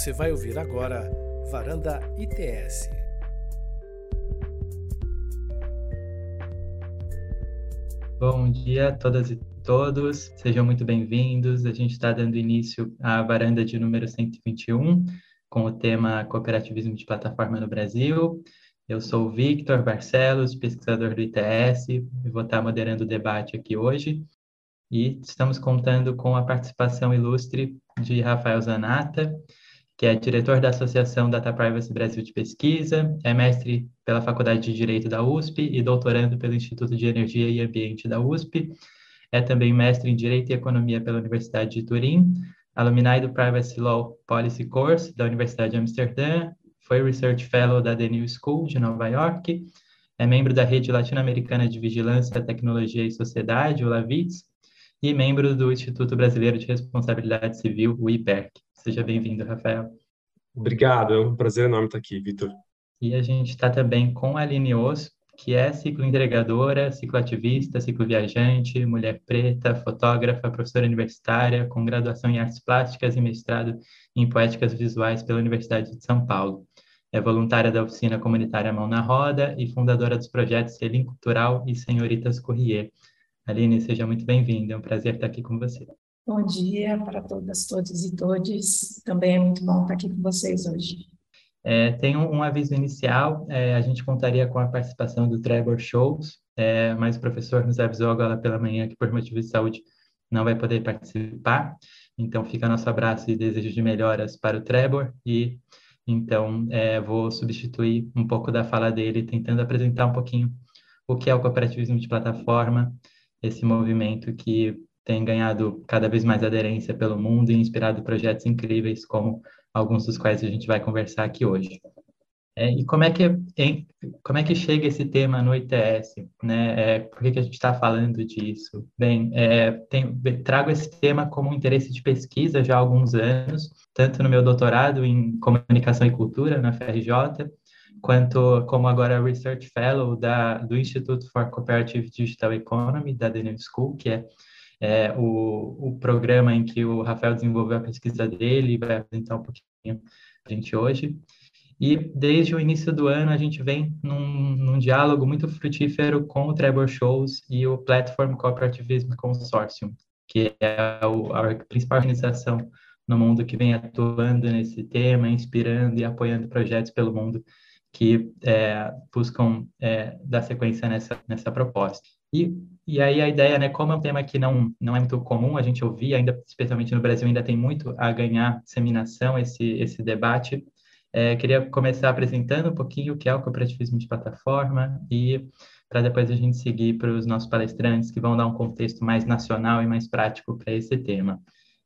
Você vai ouvir agora Varanda ITS. Bom dia a todas e todos, sejam muito bem-vindos. A gente está dando início à varanda de número 121, com o tema Cooperativismo de Plataforma no Brasil. Eu sou o Victor Barcelos, pesquisador do ITS, e vou estar moderando o debate aqui hoje. E estamos contando com a participação ilustre de Rafael Zanata, que é diretor da Associação Data Privacy Brasil de Pesquisa, é mestre pela Faculdade de Direito da USP e doutorando pelo Instituto de Energia e Ambiente da USP. É também mestre em Direito e Economia pela Universidade de Turim, alumni do Privacy Law Policy Course da Universidade de Amsterdã, foi Research Fellow da The New School de Nova York, é membro da Rede Latino-Americana de Vigilância, Tecnologia e Sociedade, o LAVITS, e membro do Instituto Brasileiro de Responsabilidade Civil, o IPERC. Seja bem-vindo, Rafael. Obrigado, é um prazer enorme estar aqui, Vitor. E a gente está também com a Aline Osso, que é cicloentregadora, cicloativista, cicloviajante, mulher preta, fotógrafa, professora universitária, com graduação em artes plásticas e mestrado em poéticas visuais pela Universidade de São Paulo. É voluntária da oficina comunitária Mão na Roda e fundadora dos projetos Selim Cultural e Senhoritas Corrier. Aline, seja muito bem-vinda, é um prazer estar aqui com você. Bom dia para todas, todos e todes. Também é muito bom estar aqui com vocês hoje. É, tem um, um, aviso inicial, é, a gente contaria com a participação do Trevor Shows, é, mas o professor nos avisou agora pela manhã que por motivo de saúde não vai poder participar, então fica nosso abraço e desejo de melhoras para o Trevor e então é, vou substituir um pouco da fala dele, tentando apresentar um pouquinho o que é o cooperativismo de plataforma, esse movimento que tem ganhado cada vez mais aderência pelo mundo e inspirado projetos incríveis, como alguns dos quais a gente vai conversar aqui hoje. É, e como é que em, como é que chega esse tema no ITS, né? É, por que, que a gente está falando disso? Bem, é, tem, trago esse tema como interesse de pesquisa já há alguns anos, tanto no meu doutorado em comunicação e cultura na FRJ, quanto como agora Research Fellow da, do Institute for Cooperative Digital Economy da New School, que é é, o, o programa em que o Rafael desenvolveu a pesquisa dele vai apresentar um pouquinho para a gente hoje. E desde o início do ano a gente vem num, num diálogo muito frutífero com o Trevor Shows e o Platform Cooperativism Consortium, que é o, a principal organização no mundo que vem atuando nesse tema, inspirando e apoiando projetos pelo mundo que é, buscam é, dar sequência nessa, nessa proposta. E, e aí a ideia, né, como é um tema que não, não é muito comum a gente ouvir, ainda especialmente no Brasil ainda tem muito a ganhar disseminação esse, esse debate, é, queria começar apresentando um pouquinho o que é o cooperativismo de plataforma e para depois a gente seguir para os nossos palestrantes que vão dar um contexto mais nacional e mais prático para esse tema.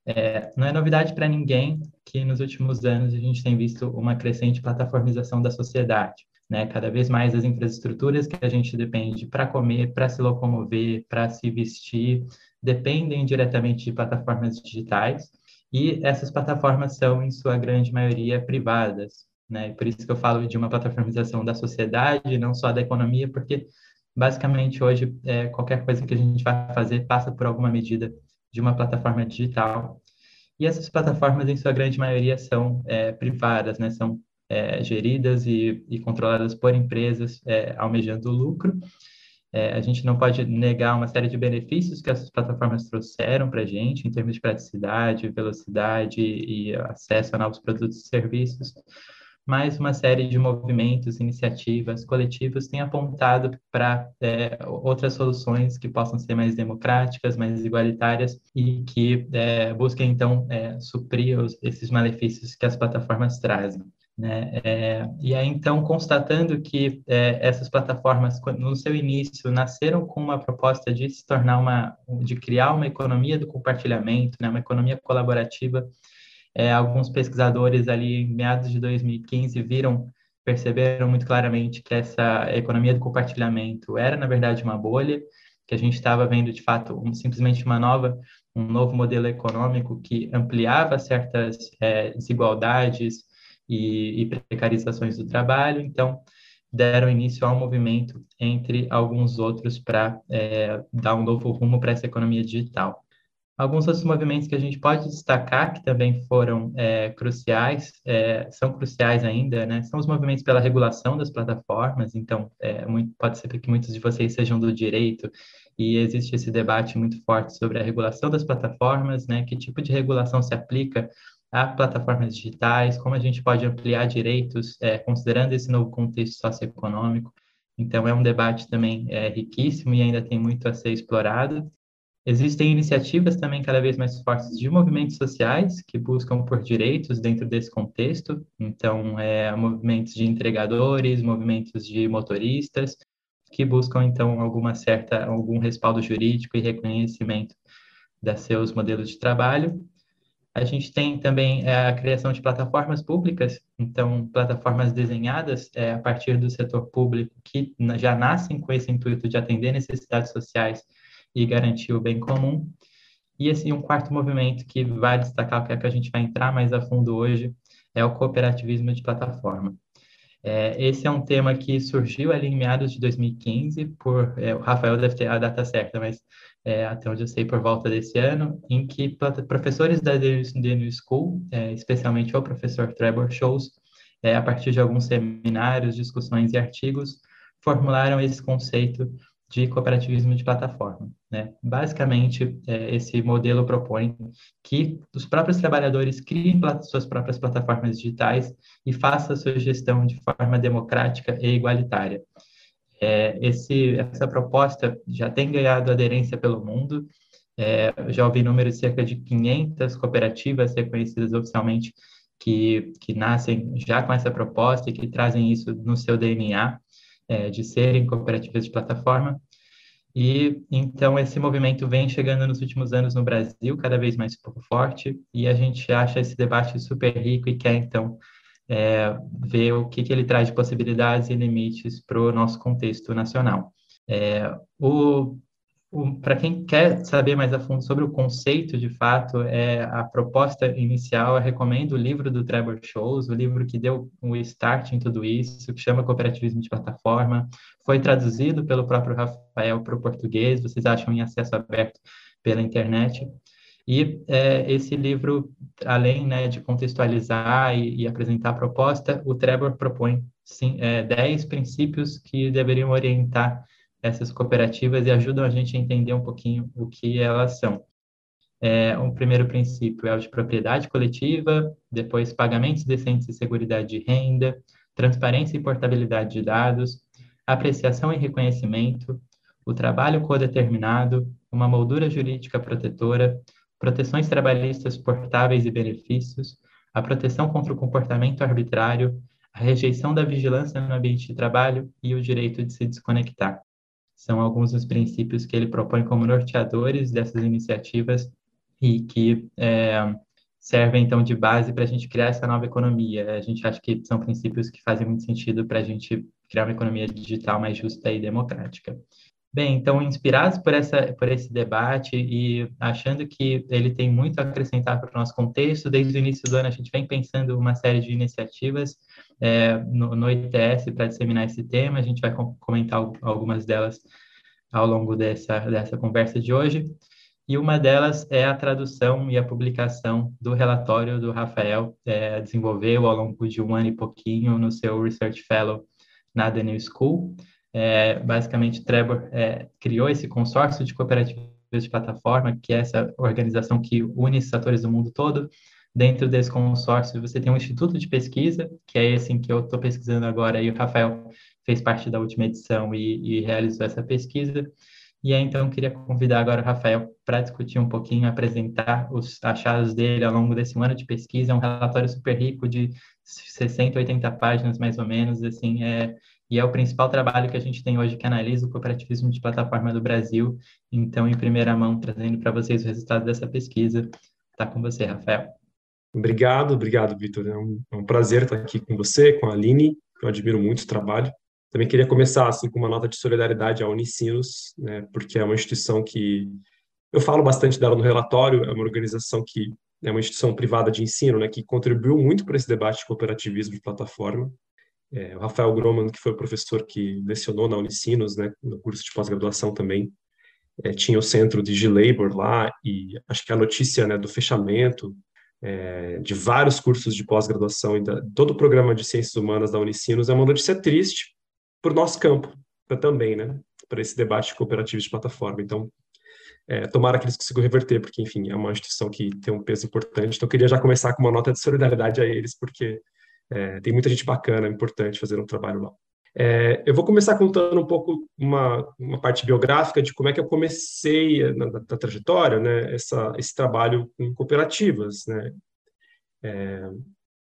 É, não é novidade para ninguém que nos últimos anos a gente tem visto uma crescente plataformização da sociedade. Né? Cada vez mais as infraestruturas que a gente depende para comer, para se locomover, para se vestir, dependem diretamente de plataformas digitais. E essas plataformas são, em sua grande maioria, privadas. Né? Por isso que eu falo de uma plataformização da sociedade, não só da economia, porque basicamente hoje é, qualquer coisa que a gente vai fazer passa por alguma medida de uma plataforma digital. E essas plataformas, em sua grande maioria, são é, privadas, né? são é, geridas e, e, controladas por empresas é, almejando lucro. É, a gente não pode negar uma série de benefícios que essas plataformas trouxeram para a gente, em termos de praticidade, velocidade e acesso a novos produtos e serviços, mas uma série de movimentos, iniciativas, coletivos têm apontado para é, outras soluções que possam ser mais democráticas, mais igualitárias e que é, busquem, então, é, suprir os, esses malefícios que as plataformas trazem. Né? É, e aí, então, constatando que é, essas plataformas, no seu início, nasceram com uma proposta de se tornar uma, de criar uma economia do compartilhamento, né? uma economia colaborativa é, alguns pesquisadores ali em meados de 2015 viram, perceberam muito claramente que essa economia do compartilhamento era, na verdade, uma bolha, que a gente estava vendo, de fato, um, simplesmente uma nova, um novo modelo econômico que ampliava certas é, desigualdades e, e precarizações do trabalho. Então, deram início a um movimento entre alguns outros para é, dar um novo rumo para essa economia digital. Alguns outros movimentos que a gente pode destacar, que também foram é, cruciais, é, são cruciais ainda, né? São os movimentos pela regulação das plataformas. Então, é, muito, pode ser que muitos de vocês sejam do direito e existe esse debate muito forte sobre a regulação das plataformas, né? Que tipo de regulação se aplica a plataformas digitais, como a gente pode ampliar direitos, é, considerando esse novo contexto socioeconômico. Então, é um debate também é, riquíssimo e ainda tem muito a ser explorado. Existem iniciativas também cada vez mais fortes de movimentos sociais que buscam por direitos dentro desse contexto. Então, é, movimentos de entregadores, movimentos de motoristas, que buscam, então, alguma certa, algum respaldo jurídico e reconhecimento dos seus modelos de trabalho. A gente tem também é, a criação de plataformas públicas, então, plataformas desenhadas é, a partir do setor público que já nascem com esse intuito de atender necessidades sociais e garantir o bem comum. E assim, um quarto movimento que vale destacar, que é que a gente vai entrar mais a fundo hoje, é o cooperativismo de plataforma. É, esse é um tema que surgiu ali em meados de 2015, por, é, o Rafael deve ter a data certa, mas é, até onde eu sei, por volta desse ano, em que professores da New School, é, especialmente o professor Trevor Shows, é, a partir de alguns seminários, discussões e artigos, formularam esse conceito de cooperativismo de plataforma. Né? Basicamente, é, esse modelo propõe que os próprios trabalhadores criem suas próprias plataformas digitais e façam a sua gestão de forma democrática e igualitária. É, esse, essa proposta já tem ganhado aderência pelo mundo, é, já ouvi números de cerca de 500 cooperativas reconhecidas oficialmente que, que nascem já com essa proposta e que trazem isso no seu DNA é, de serem cooperativas de plataforma. E então esse movimento vem chegando nos últimos anos no Brasil, cada vez mais forte, e a gente acha esse debate super rico e quer então é, ver o que, que ele traz de possibilidades e limites para o nosso contexto nacional. É, o para quem quer saber mais a fundo sobre o conceito, de fato, é a proposta inicial, eu recomendo o livro do Trevor Shows, o livro que deu o start em tudo isso, que chama Cooperativismo de Plataforma, foi traduzido pelo próprio Rafael para o português, vocês acham em acesso aberto pela internet. E é, esse livro, além né, de contextualizar e, e, apresentar a proposta, o Trevor propõe sim, é, 10 princípios que deveriam orientar essas cooperativas e ajudam a gente a entender um pouquinho o que elas são. É, um primeiro princípio é o de propriedade coletiva, depois pagamentos decentes e segurança de renda, transparência e portabilidade de dados, apreciação e reconhecimento, o trabalho codeterminado, uma moldura jurídica protetora, proteções trabalhistas portáveis e benefícios, a proteção contra o comportamento arbitrário, a rejeição da vigilância no ambiente de trabalho e o direito de se desconectar são alguns dos princípios que ele propõe como norteadores dessas iniciativas e que é, servem, então, de base para a gente criar essa nova economia. A gente acha que são princípios que fazem muito sentido para a gente criar uma economia digital mais justa e democrática. Bem, então, inspirados por, essa, por esse debate e achando que ele tem muito a acrescentar para o nosso contexto, desde o início do ano a gente vem pensando uma série de iniciativas é, no, no ITS para disseminar esse tema, a gente vai comentar algumas delas ao longo dessa, dessa conversa de hoje, e uma delas é a tradução e a publicação do relatório do Rafael, é, desenvolveu ao longo de um ano e pouquinho no seu Research Fellow na The New School, é, basicamente, Trevor é, criou esse consórcio de cooperativas de plataforma, que é essa organização que une esses atores do mundo todo. Dentro desse consórcio, você tem um instituto de pesquisa, que é esse em que eu estou pesquisando agora, e o Rafael fez parte da última edição e, e realizou essa pesquisa. E aí, então, queria convidar agora o Rafael para discutir um pouquinho, apresentar os achados dele ao longo desse ano de pesquisa. É um relatório super rico de 60, 80 páginas, mais ou menos, assim, é e é o principal trabalho que a gente tem hoje que analisa o cooperativismo de plataforma do Brasil. Então, em primeira mão, trazendo para vocês o resultado dessa pesquisa. Está com você, Rafael. Obrigado, obrigado, Vitor. É um, é um, prazer estar aqui com você, com a Aline, que eu admiro muito o trabalho. Também queria começar assim com uma nota de solidariedade à Unicinos, né, porque é uma instituição que eu falo bastante dela no relatório, é uma organização que é uma instituição privada de ensino, né, que contribuiu muito para esse debate de cooperativismo de plataforma. É, o Rafael Groman, que foi o professor que lecionou na Unicinos, né, no curso de pós-graduação também, é, tinha o centro de G-Labor lá, e acho que a notícia né, do fechamento é, de vários cursos de pós-graduação e da, todo o programa de ciências humanas da Unicinos é uma notícia triste para o nosso campo também, né, para esse debate cooperativo de plataforma. Então, é, tomara que eles consigam reverter, porque, enfim, é uma instituição que tem um peso importante. Então, eu queria já começar com uma nota de solidariedade a eles, porque é, tem muita gente bacana, importante fazendo um trabalho lá. É, eu vou começar contando um pouco uma, uma parte biográfica de como é que eu comecei na, na, na trajetória, né, essa, esse trabalho com cooperativas, né. É,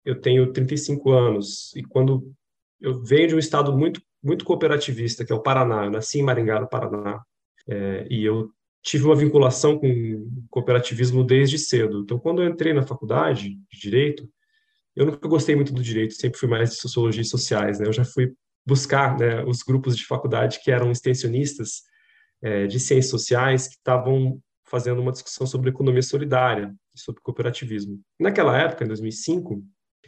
eu tenho 35 anos e quando eu venho de um estado muito muito cooperativista, que é o Paraná, eu nasci em Maringá, no Paraná, é, e eu tive uma vinculação com cooperativismo desde cedo. Então, quando eu entrei na faculdade de Direito, eu nunca gostei muito do direito, sempre fui mais de sociologia e sociais, né? Eu já fui buscar né, os grupos de faculdade que eram extensionistas é, de ciências sociais que estavam fazendo uma discussão sobre economia solidária, sobre cooperativismo. Naquela época, em 2005,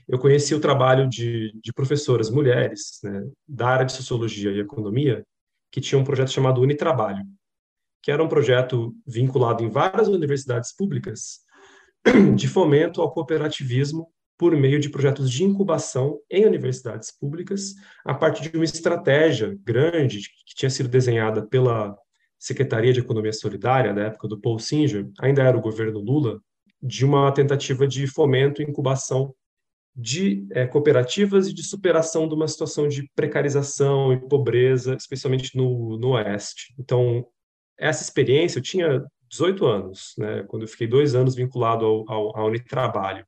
eu conheci o trabalho de, de professoras mulheres né, da área de sociologia e economia que tinham um projeto chamado Unitrabalho, que era um projeto vinculado em várias universidades públicas de fomento ao cooperativismo por meio de projetos de incubação em universidades públicas, a partir de uma estratégia grande que tinha sido desenhada pela Secretaria de Economia Solidária, da época do Paul Singer, ainda era o governo Lula, de uma tentativa de fomento e incubação de é, cooperativas e de superação de uma situação de precarização e pobreza, especialmente no, no Oeste. Então, essa experiência, eu tinha 18 anos, né, quando eu fiquei dois anos vinculado ao, ao, ao Unitrabalho.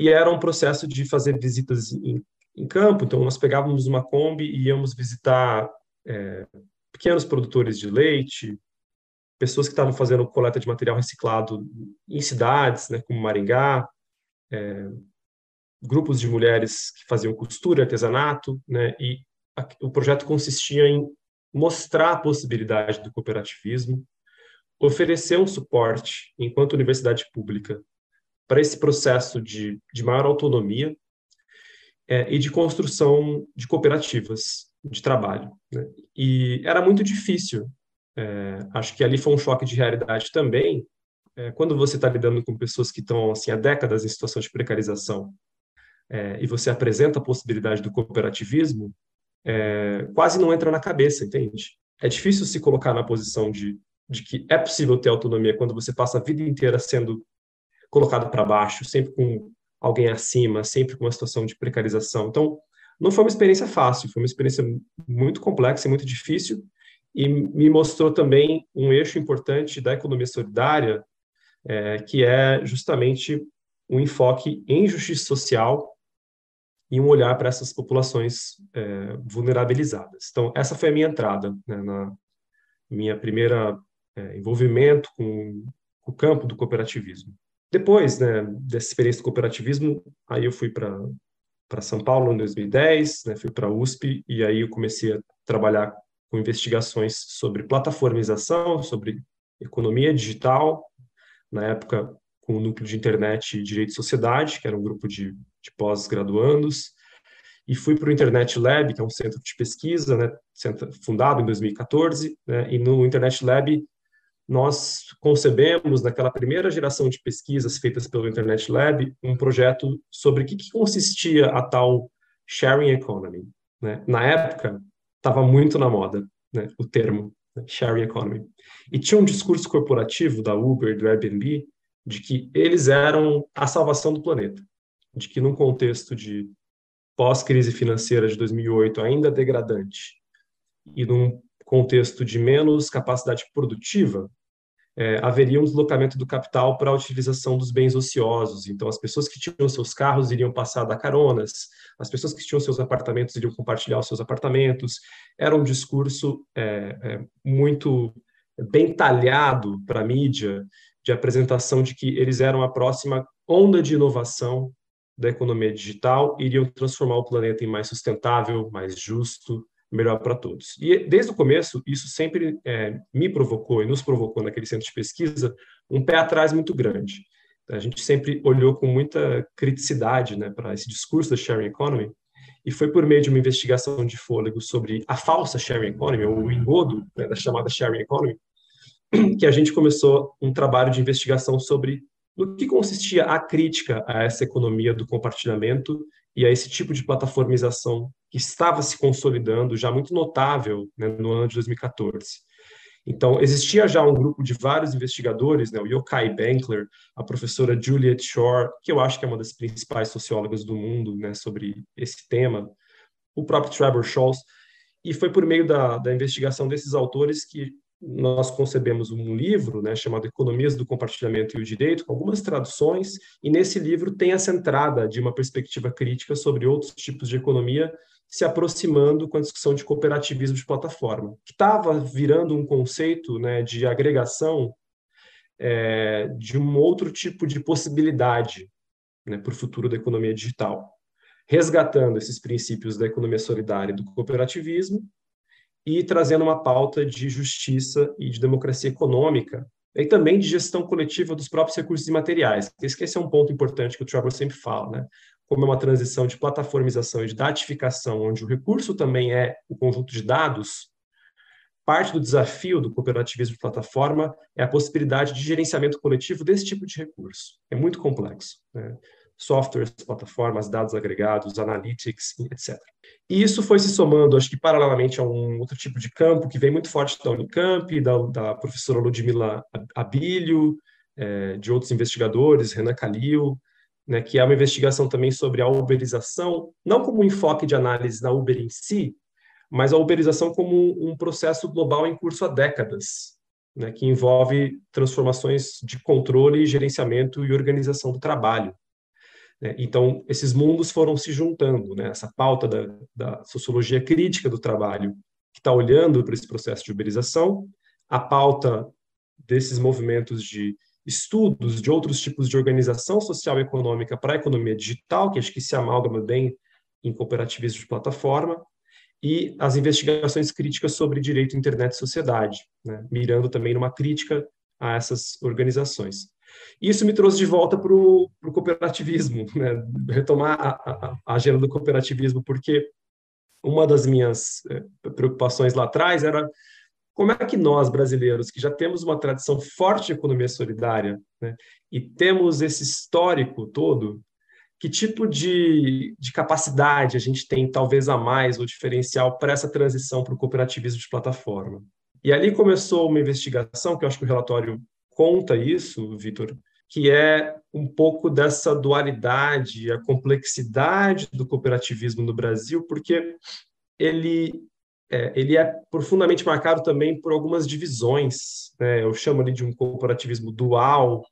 E era um processo de fazer visitas em, em campo, então nós pegávamos uma Kombi e íamos visitar é, pequenos produtores de leite, pessoas que estavam fazendo coleta de material reciclado em cidades, né, como Maringá, é, grupos de mulheres que faziam costura, artesanato, né, e a, o projeto consistia em mostrar a possibilidade do cooperativismo, oferecer um suporte, enquanto universidade pública, para esse processo de, de maior autonomia é, e de construção de cooperativas de trabalho. Né? E era muito difícil. É, acho que ali foi um choque de realidade também, é, quando você está lidando com pessoas que estão assim, há décadas em situação de precarização é, e você apresenta a possibilidade do cooperativismo, é, quase não entra na cabeça, entende? É difícil se colocar na posição de, de que é possível ter autonomia quando você passa a vida inteira sendo colocado para baixo, sempre com alguém acima, sempre com uma situação de precarização. Então, não foi uma experiência fácil, foi uma experiência muito complexa e muito difícil, e me mostrou também um eixo importante da economia solidária, é, que é justamente um enfoque em justiça social e um olhar para essas populações é, vulnerabilizadas. Então, essa foi a minha entrada, né, na minha primeira é, envolvimento com, com, o campo do cooperativismo. Depois né, dessa experiência do cooperativismo, aí eu fui para São Paulo em 2010, né, fui para a USP e aí eu comecei a trabalhar com investigações sobre plataformização, sobre economia digital, na época com o núcleo de internet e direito e sociedade, que era um grupo de de pós-graduandos, e fui para o Internet Lab, que é um centro de pesquisa, né, fundado em 2014, né, e no Internet Lab nós concebemos, naquela primeira geração de pesquisas feitas pelo Internet Lab, um projeto sobre o que, que consistia a tal sharing economy. Né? Na época, estava muito na moda né, o termo né, sharing economy. E tinha um discurso corporativo da Uber, do Airbnb, de que eles eram a salvação do planeta de que num contexto de pós-crise financeira de 2008 ainda degradante e num contexto de menos capacidade produtiva, é, haveria um deslocamento do capital para a utilização dos bens ociosos. Então, as pessoas que tinham seus carros iriam passar a dar caronas, as pessoas que tinham seus apartamentos iriam compartilhar os seus apartamentos. Era um discurso é, é, muito bem talhado para a mídia, de apresentação de que eles eram a próxima onda de inovação da economia digital iriam transformar o planeta em mais sustentável, mais justo, melhor para todos. E desde o começo, isso sempre é, me provocou e nos provocou naquele centro de pesquisa um pé atrás muito grande. A gente sempre olhou com muita criticidade né, para esse discurso da sharing economy, e foi por meio de uma investigação de fôlego sobre a falsa sharing economy, ou o engodo né, da chamada sharing economy, que a gente começou um trabalho de investigação sobre no que consistia a crítica a essa economia do compartilhamento e a esse tipo de plataformização que estava se consolidando, já muito notável né, no ano de 2014. Então, existia já um grupo de vários investigadores, né, o Yokai Benkler, a professora Juliet Shore, que eu acho que é uma das principais sociólogas do mundo né, sobre esse tema, o próprio Trevor Scholz, e foi por meio da, da investigação desses autores que nós concebemos um livro né, chamado Economias do Compartilhamento e o Direito, com algumas traduções, e nesse livro tem essa entrada de uma perspectiva crítica sobre outros tipos de economia se aproximando com a discussão de cooperativismo de plataforma, que estava virando um conceito né, de agregação é, de um outro tipo de possibilidade né, para o futuro da economia digital, resgatando esses princípios da economia solidária e do cooperativismo e trazendo uma pauta de justiça e de democracia econômica e também de gestão coletiva dos próprios recursos imateriais. Esse é um ponto importante que o Trevor sempre fala, né? Como é uma transição de plataformização e de datificação, onde o recurso também é o conjunto de dados, parte do desafio do cooperativismo de plataforma é a possibilidade de gerenciamento coletivo desse tipo de recurso. É muito complexo. Né? Softwares, plataformas, dados agregados, analytics, etc. E isso foi se somando, acho que paralelamente a um outro tipo de campo que vem muito forte da Unicamp, da, da professora Ludmila Abílio, é, de outros investigadores, Renan Calil, né, que é uma investigação também sobre a uberização, não como um enfoque de análise na Uber em si, mas a uberização como um, processo global em curso há décadas, né, que envolve transformações de controle, gerenciamento e organização do trabalho. Né? Então, esses mundos foram se juntando, né? essa pauta da, da sociologia crítica do trabalho, que está olhando para esse processo de uberização, a pauta desses movimentos de estudos de outros tipos de organização social e econômica para a economia digital, que acho que se amalgama bem em cooperativismo de plataforma, e as investigações críticas sobre direito, internet e sociedade, né? mirando também numa crítica a essas organizações. Isso me trouxe de volta para o cooperativismo, né? retomar a, a, a, agenda do cooperativismo, porque uma das minhas eh, preocupações lá atrás era como é que nós, brasileiros, que já temos uma tradição forte de economia solidária né? e temos esse histórico todo, que tipo de, de capacidade a gente tem, talvez a mais, ou diferencial, para essa transição para o cooperativismo de plataforma? E ali começou uma investigação, que eu acho que o relatório conta isso, Vitor, que é um pouco dessa dualidade, a complexidade do cooperativismo no Brasil, porque ele é, ele é profundamente marcado também por algumas divisões. Né? Eu chamo ali de um cooperativismo dual,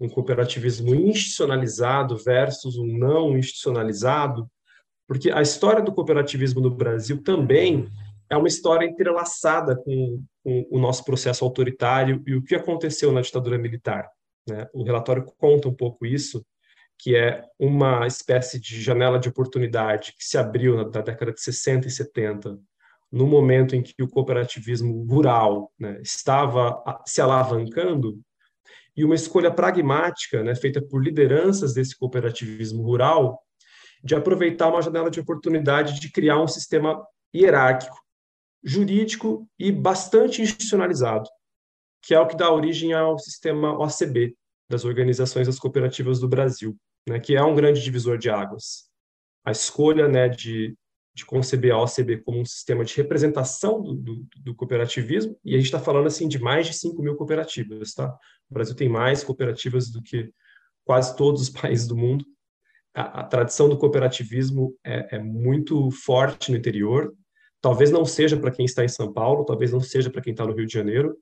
um cooperativismo institucionalizado versus um não institucionalizado, porque a história do cooperativismo no Brasil também é uma história entrelaçada com, com, o nosso processo autoritário e o que aconteceu na ditadura militar. Né? O relatório conta um pouco isso, que é uma espécie de janela de oportunidade que se abriu na, na década de 60 e 70, no momento em que o cooperativismo rural né, estava se alavancando, e uma escolha pragmática, né, feita por lideranças desse cooperativismo rural, de aproveitar uma janela de oportunidade de criar um sistema hierárquico jurídico e bastante institucionalizado, que é o que dá origem ao sistema OCB, das Organizações das Cooperativas do Brasil, né, que é um grande divisor de águas. A escolha né, de, de conceber a OCB como um sistema de representação do, do, do cooperativismo, e a gente está falando assim de mais de 5 mil cooperativas. Tá? O Brasil tem mais cooperativas do que quase todos os países do mundo. A, a tradição do cooperativismo é, é muito forte no interior, Talvez não seja para quem está em São Paulo, talvez não seja para quem está no Rio de Janeiro,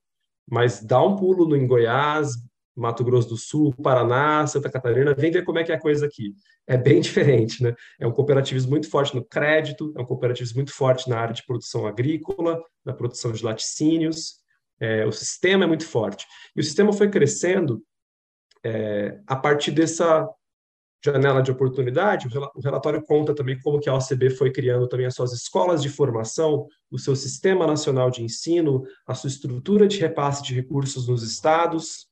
mas dá um pulo no, em Goiás, Mato Grosso do Sul, Paraná, Santa Catarina, vem ver como é que é a coisa aqui. É bem diferente, né? É um cooperativismo muito forte no crédito, é um cooperativismo muito forte na área de produção agrícola, na produção de laticínios. É, o sistema é muito forte. E o sistema foi crescendo é, a partir dessa janela de oportunidade, o relatório conta também como que a OCB foi criando também as suas escolas de formação, o seu sistema nacional de ensino, a sua estrutura de repasse de recursos nos estados,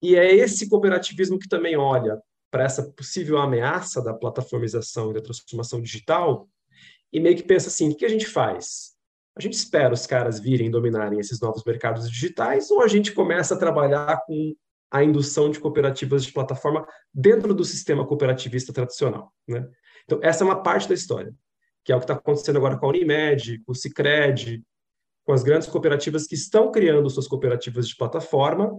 e é esse cooperativismo que também olha para essa possível ameaça da plataformização e da transformação digital e meio que pensa assim, o que a gente faz? a gente espera os caras virem dominarem esses novos mercados digitais ou a gente começa a trabalhar com a indução de cooperativas de plataforma dentro do sistema cooperativista tradicional, né? Então, essa é uma parte da história, que é o que está acontecendo agora com a Unimed, com o Cicred, com as grandes cooperativas que estão criando suas cooperativas de plataforma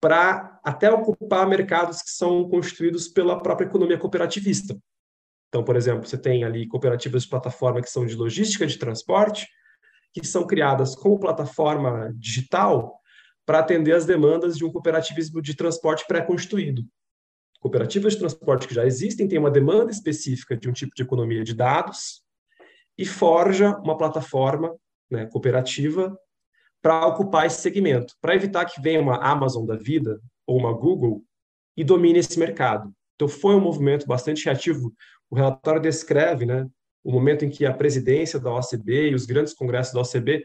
para até ocupar mercados que são constituídos pela própria economia cooperativista. Então, por exemplo, você tem ali cooperativas de plataforma que são de logística de transporte, que são criadas como plataforma digital para atender as demandas de um cooperativismo de transporte pré-constituído. Cooperativas de transporte que já existem têm uma demanda específica de um tipo de economia de dados e forja uma plataforma né, cooperativa para ocupar esse segmento, para evitar que venha uma Amazon da vida ou uma Google e domine esse mercado. Então, foi um movimento bastante reativo. O relatório descreve né, o momento em que a presidência da OCB e os grandes congressos da OCB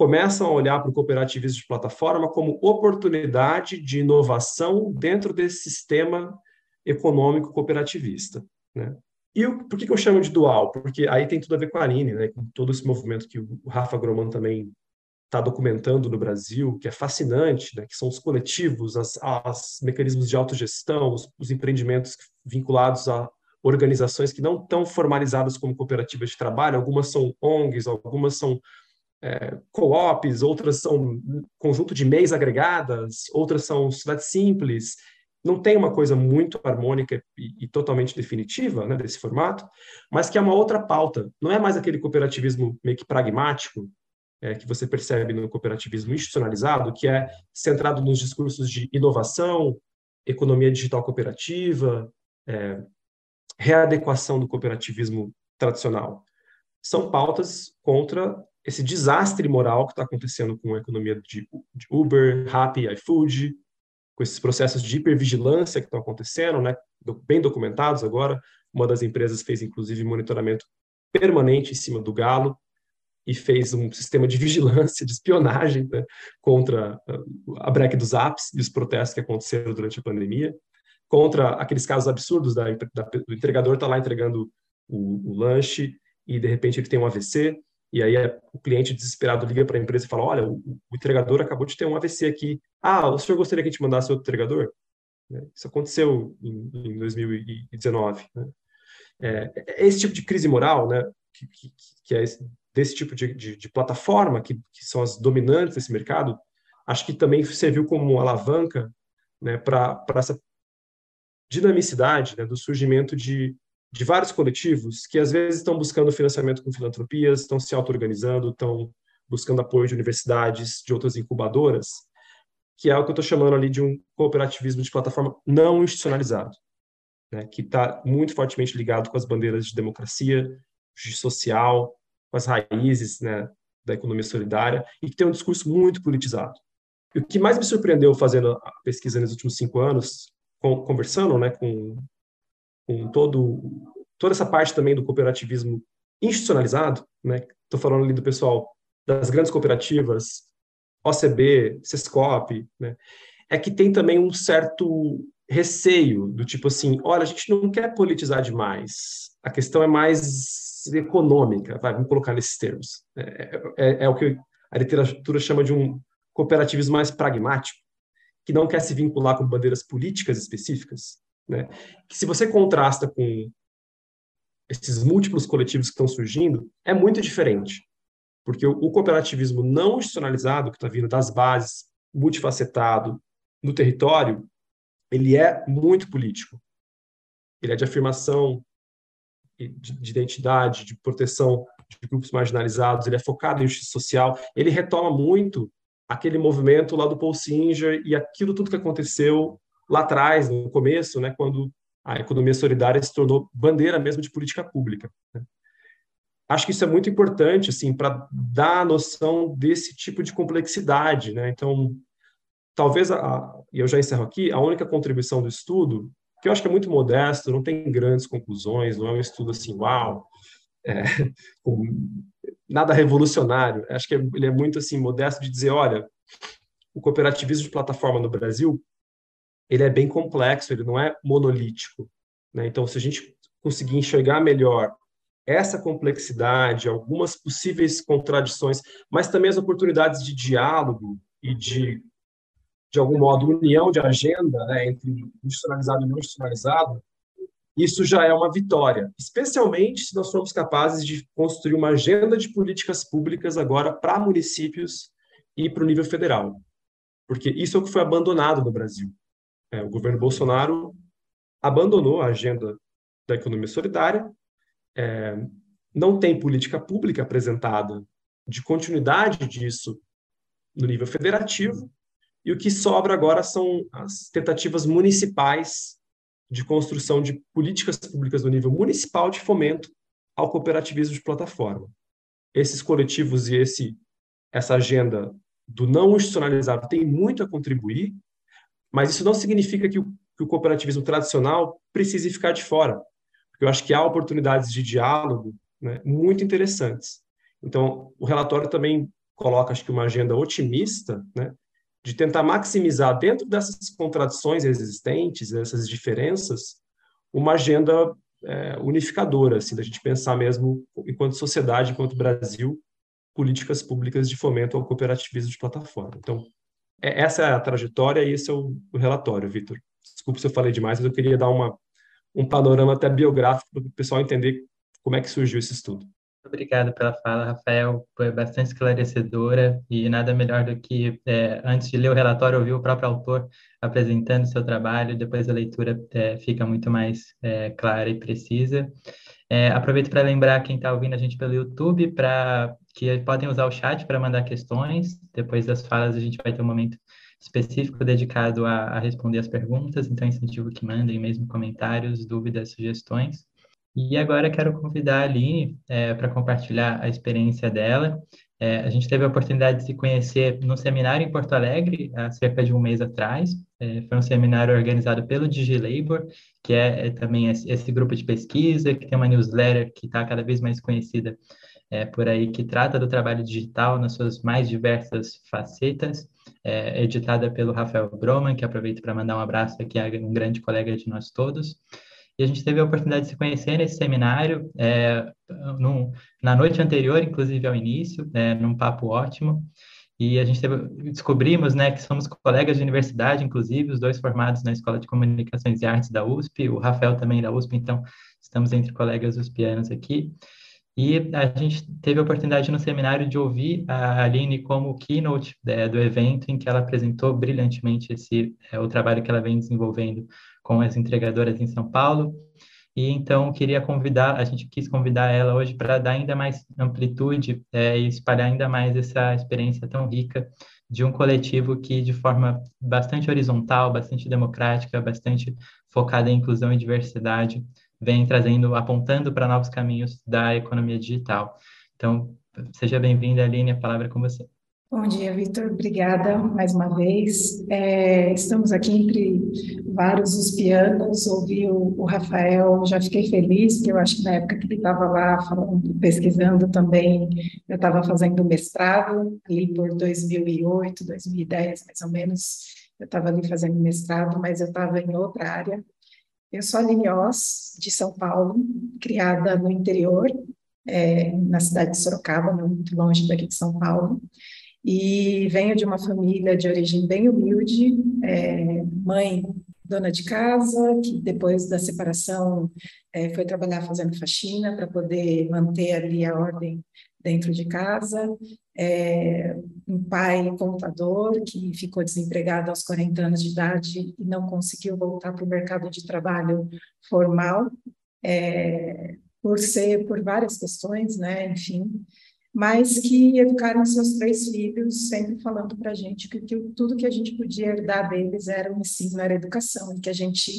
começam a olhar para o cooperativismo de plataforma como oportunidade de inovação dentro desse sistema econômico cooperativista. Né? E por que, que eu chamo de dual? Porque aí tem tudo a ver com a Aline, né? com todo esse movimento que o Rafa Groman também está documentando no Brasil, que é fascinante, né? que são os coletivos, as, as mecanismos de autogestão, os, os empreendimentos vinculados a organizações que não estão formalizadas como cooperativas de trabalho, algumas são ONGs, algumas são é, co-ops, outras são conjunto de MEIs agregadas, outras são sociedades simples, não tem uma coisa muito harmônica e, e, totalmente definitiva né, desse formato, mas que é uma outra pauta. Não é mais aquele cooperativismo meio que pragmático é, que você percebe no cooperativismo institucionalizado, que é centrado nos discursos de inovação, economia digital cooperativa, é, readequação do cooperativismo tradicional. São pautas contra esse desastre moral que está acontecendo com a economia de, Uber, Rappi, iFood, com esses processos de hipervigilância que estão acontecendo, né, bem documentados agora. Uma das empresas fez, inclusive, monitoramento permanente em cima do galo e fez um sistema de vigilância, de espionagem né, contra ah, a break dos apps e os protestos que aconteceram durante a pandemia, contra aqueles casos absurdos da, da do entregador estar tá lá entregando o, o lanche e, de repente, ele tem um AVC, e aí o cliente desesperado liga para a empresa e fala: Olha, o, entregador acabou de ter um AVC aqui. Ah, o senhor gostaria que a gente mandasse outro entregador? Né? Isso aconteceu em, em 2019. Né? É, é, esse tipo de crise moral, né, que, que, que é esse, desse tipo de, de, de plataforma, que, que, são as dominantes desse mercado, acho que também serviu como alavanca né, para essa dinamicidade né, do surgimento de, de vários coletivos que às vezes estão buscando financiamento com filantropias, estão se auto-organizando, estão buscando apoio de universidades, de outras incubadoras, que é o que eu estou chamando ali de um cooperativismo de plataforma não institucionalizado, né, que está muito fortemente ligado com as bandeiras de democracia, de social, com as raízes né, da economia solidária, e que tem um discurso muito politizado. E o que mais me surpreendeu fazendo a pesquisa nos últimos cinco anos, conversando né, com com todo, toda essa parte também do cooperativismo institucionalizado, né? Estou falando ali do pessoal das grandes cooperativas, OCB, Sescop, né? É que tem também um certo receio do tipo assim, olha, a gente não quer politizar demais, a questão é mais econômica, vai, vamos colocar nesses termos. É, é, é o que a literatura chama de um cooperativismo mais pragmático, que não quer se vincular com bandeiras políticas específicas, né? Que se você contrasta com esses múltiplos coletivos que estão surgindo, é muito diferente. Porque o, cooperativismo não institucionalizado, que está vindo das bases, multifacetado, no território, ele é muito político. Ele é de afirmação de, de identidade, de proteção de grupos marginalizados, ele é focado em justiça social, ele retoma muito aquele movimento lá do Paul Singer e aquilo tudo que aconteceu lá atrás, no começo, né, quando a economia solidária se tornou bandeira mesmo de política pública. Né? Acho que isso é muito importante, assim, para dar a noção desse tipo de complexidade, né? Então, talvez, a, e eu já encerro aqui, a única contribuição do estudo, que eu acho que é muito modesto, não tem grandes conclusões, não é um estudo assim, uau, é, nada revolucionário. Acho que ele é muito assim modesto de dizer, olha, o cooperativismo de plataforma no Brasil ele é bem complexo, ele não é monolítico. Né? Então, se a gente conseguir enxergar melhor essa complexidade, algumas possíveis contradições, mas também as oportunidades de diálogo e de, de algum modo, união de agenda né, entre institucionalizado e não institucionalizado, isso já é uma vitória, especialmente se nós formos capazes de construir uma agenda de políticas públicas agora para municípios e para o nível federal. Porque isso é o que foi abandonado no Brasil. É, o governo Bolsonaro abandonou a agenda da economia solidária, é, não tem política pública apresentada de continuidade disso no nível federativo, e o que sobra agora são as tentativas municipais de construção de políticas públicas no nível municipal de fomento ao cooperativismo de plataforma. Esses coletivos e esse essa agenda do não institucionalizado tem muito a contribuir, mas isso não significa que o que o cooperativismo tradicional precise ficar de fora. Porque eu acho que há oportunidades de diálogo né, muito interessantes. Então, o relatório também coloca, acho que, uma agenda otimista, né, de tentar maximizar, dentro dessas contradições existentes, dessas diferenças, uma agenda é, unificadora, assim, da gente pensar mesmo, enquanto sociedade, enquanto Brasil, políticas públicas de fomento ao cooperativismo de plataforma. Então, é, essa é a trajetória e esse é o, o relatório, Vitor. Desculpe se eu falei demais, mas eu queria dar uma, um panorama até biográfico para o pessoal entender como é que surgiu esse estudo. Obrigado pela fala, Rafael. Foi bastante esclarecedora e nada melhor do que, é, antes de ler o relatório, ouvir o próprio autor apresentando seu trabalho. Depois a leitura é, fica muito mais é, clara e precisa. É, aproveito para lembrar quem está ouvindo a gente pelo YouTube para que podem usar o chat para mandar questões. Depois das falas a gente vai ter um momento específico dedicado a, a responder as perguntas, então incentivo que mandem mesmo comentários, dúvidas, sugestões. E agora quero convidar a Aline é, para compartilhar a experiência dela. É, a gente teve a oportunidade de se conhecer no seminário em Porto Alegre, há cerca de um mês atrás. É, foi um seminário organizado pelo DigiLabor, que é, é também esse, grupo de pesquisa, que tem uma newsletter que está cada vez mais conhecida é, por aí, que trata do trabalho digital nas suas mais diversas facetas é, editada pelo Rafael Broman, que aproveito para mandar um abraço aqui a um grande colega de nós todos. E a gente teve a oportunidade de se conhecer nesse seminário, é, na noite anterior, inclusive ao início, é, num papo ótimo. E a gente teve, descobrimos né, que somos colegas de universidade, inclusive, os dois formados na Escola de Comunicações e Artes da USP, o Rafael também da USP, então estamos entre colegas uspianos aqui. E a gente teve a oportunidade no seminário de ouvir a Aline como keynote é, do evento, em que ela apresentou brilhantemente esse, é, o trabalho que ela vem desenvolvendo com as entregadoras em São Paulo. E então queria convidar, a gente quis convidar ela hoje para dar ainda mais amplitude é, e espalhar ainda mais essa experiência tão rica de um coletivo que, de forma bastante horizontal, bastante democrática, bastante focada em inclusão e diversidade, vem trazendo, apontando para novos caminhos da economia digital. Então, seja bem-vinda, Aline, a palavra é com você. Bom dia, Vitor. Obrigada mais uma vez. É, estamos aqui entre vários os pianos. Ouvi o, o, Rafael, já fiquei feliz, porque eu acho que na época que ele estava lá falando, pesquisando também, eu estava fazendo mestrado, ali por 2008, 2010, mais ou menos. Eu estava ali fazendo mestrado, mas eu estava em outra área, eu sou a Oz, de São Paulo, criada no interior, é, na cidade de Sorocaba, não muito longe daqui de São Paulo, e venho de uma família de origem bem humilde, é, mãe dona de casa, que depois da separação é, foi trabalhar fazendo faxina para poder manter ali a ordem dentro de casa, é, um pai contador que ficou desempregado aos 40 anos de idade e não conseguiu voltar para o mercado de trabalho formal, é, por ser, por várias questões, né, enfim, mas que educaram seus três filhos, sempre falando para a gente que, que tudo que a gente podia herdar deles era o ensino, era educação, e que a gente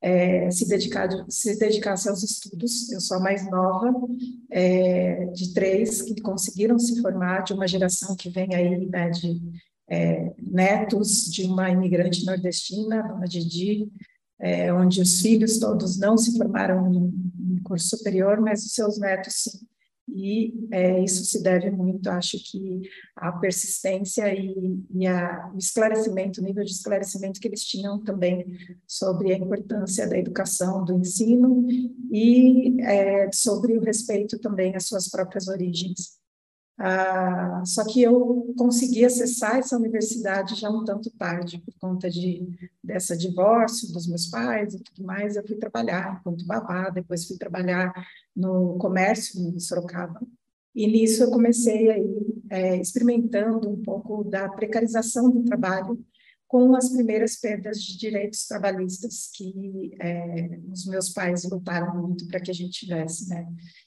é, se, dedicar, se dedicasse aos estudos. Eu sou a mais nova é, de três que conseguiram se formar, de uma geração que vem aí né, de é, netos de uma imigrante nordestina, dona Didi, é, onde os filhos todos não se formaram em, em curso superior, mas os seus netos sim. E é, isso se deve muito, acho que, à persistência e, e a, o esclarecimento, o nível de esclarecimento que eles tinham também sobre a importância da educação, do ensino e é, sobre o respeito também às suas próprias origens. Ah, só que eu consegui acessar essa universidade já um tanto tarde, por conta de, dessa divórcio dos meus pais e tudo mais. Eu fui trabalhar enquanto babá, depois fui trabalhar no comércio em Sorocaba. E nisso eu comecei aí é, experimentando um pouco da precarização do trabalho com as primeiras perdas de direitos trabalhistas que é, os meus pais lutaram muito para que a gente tivesse, né?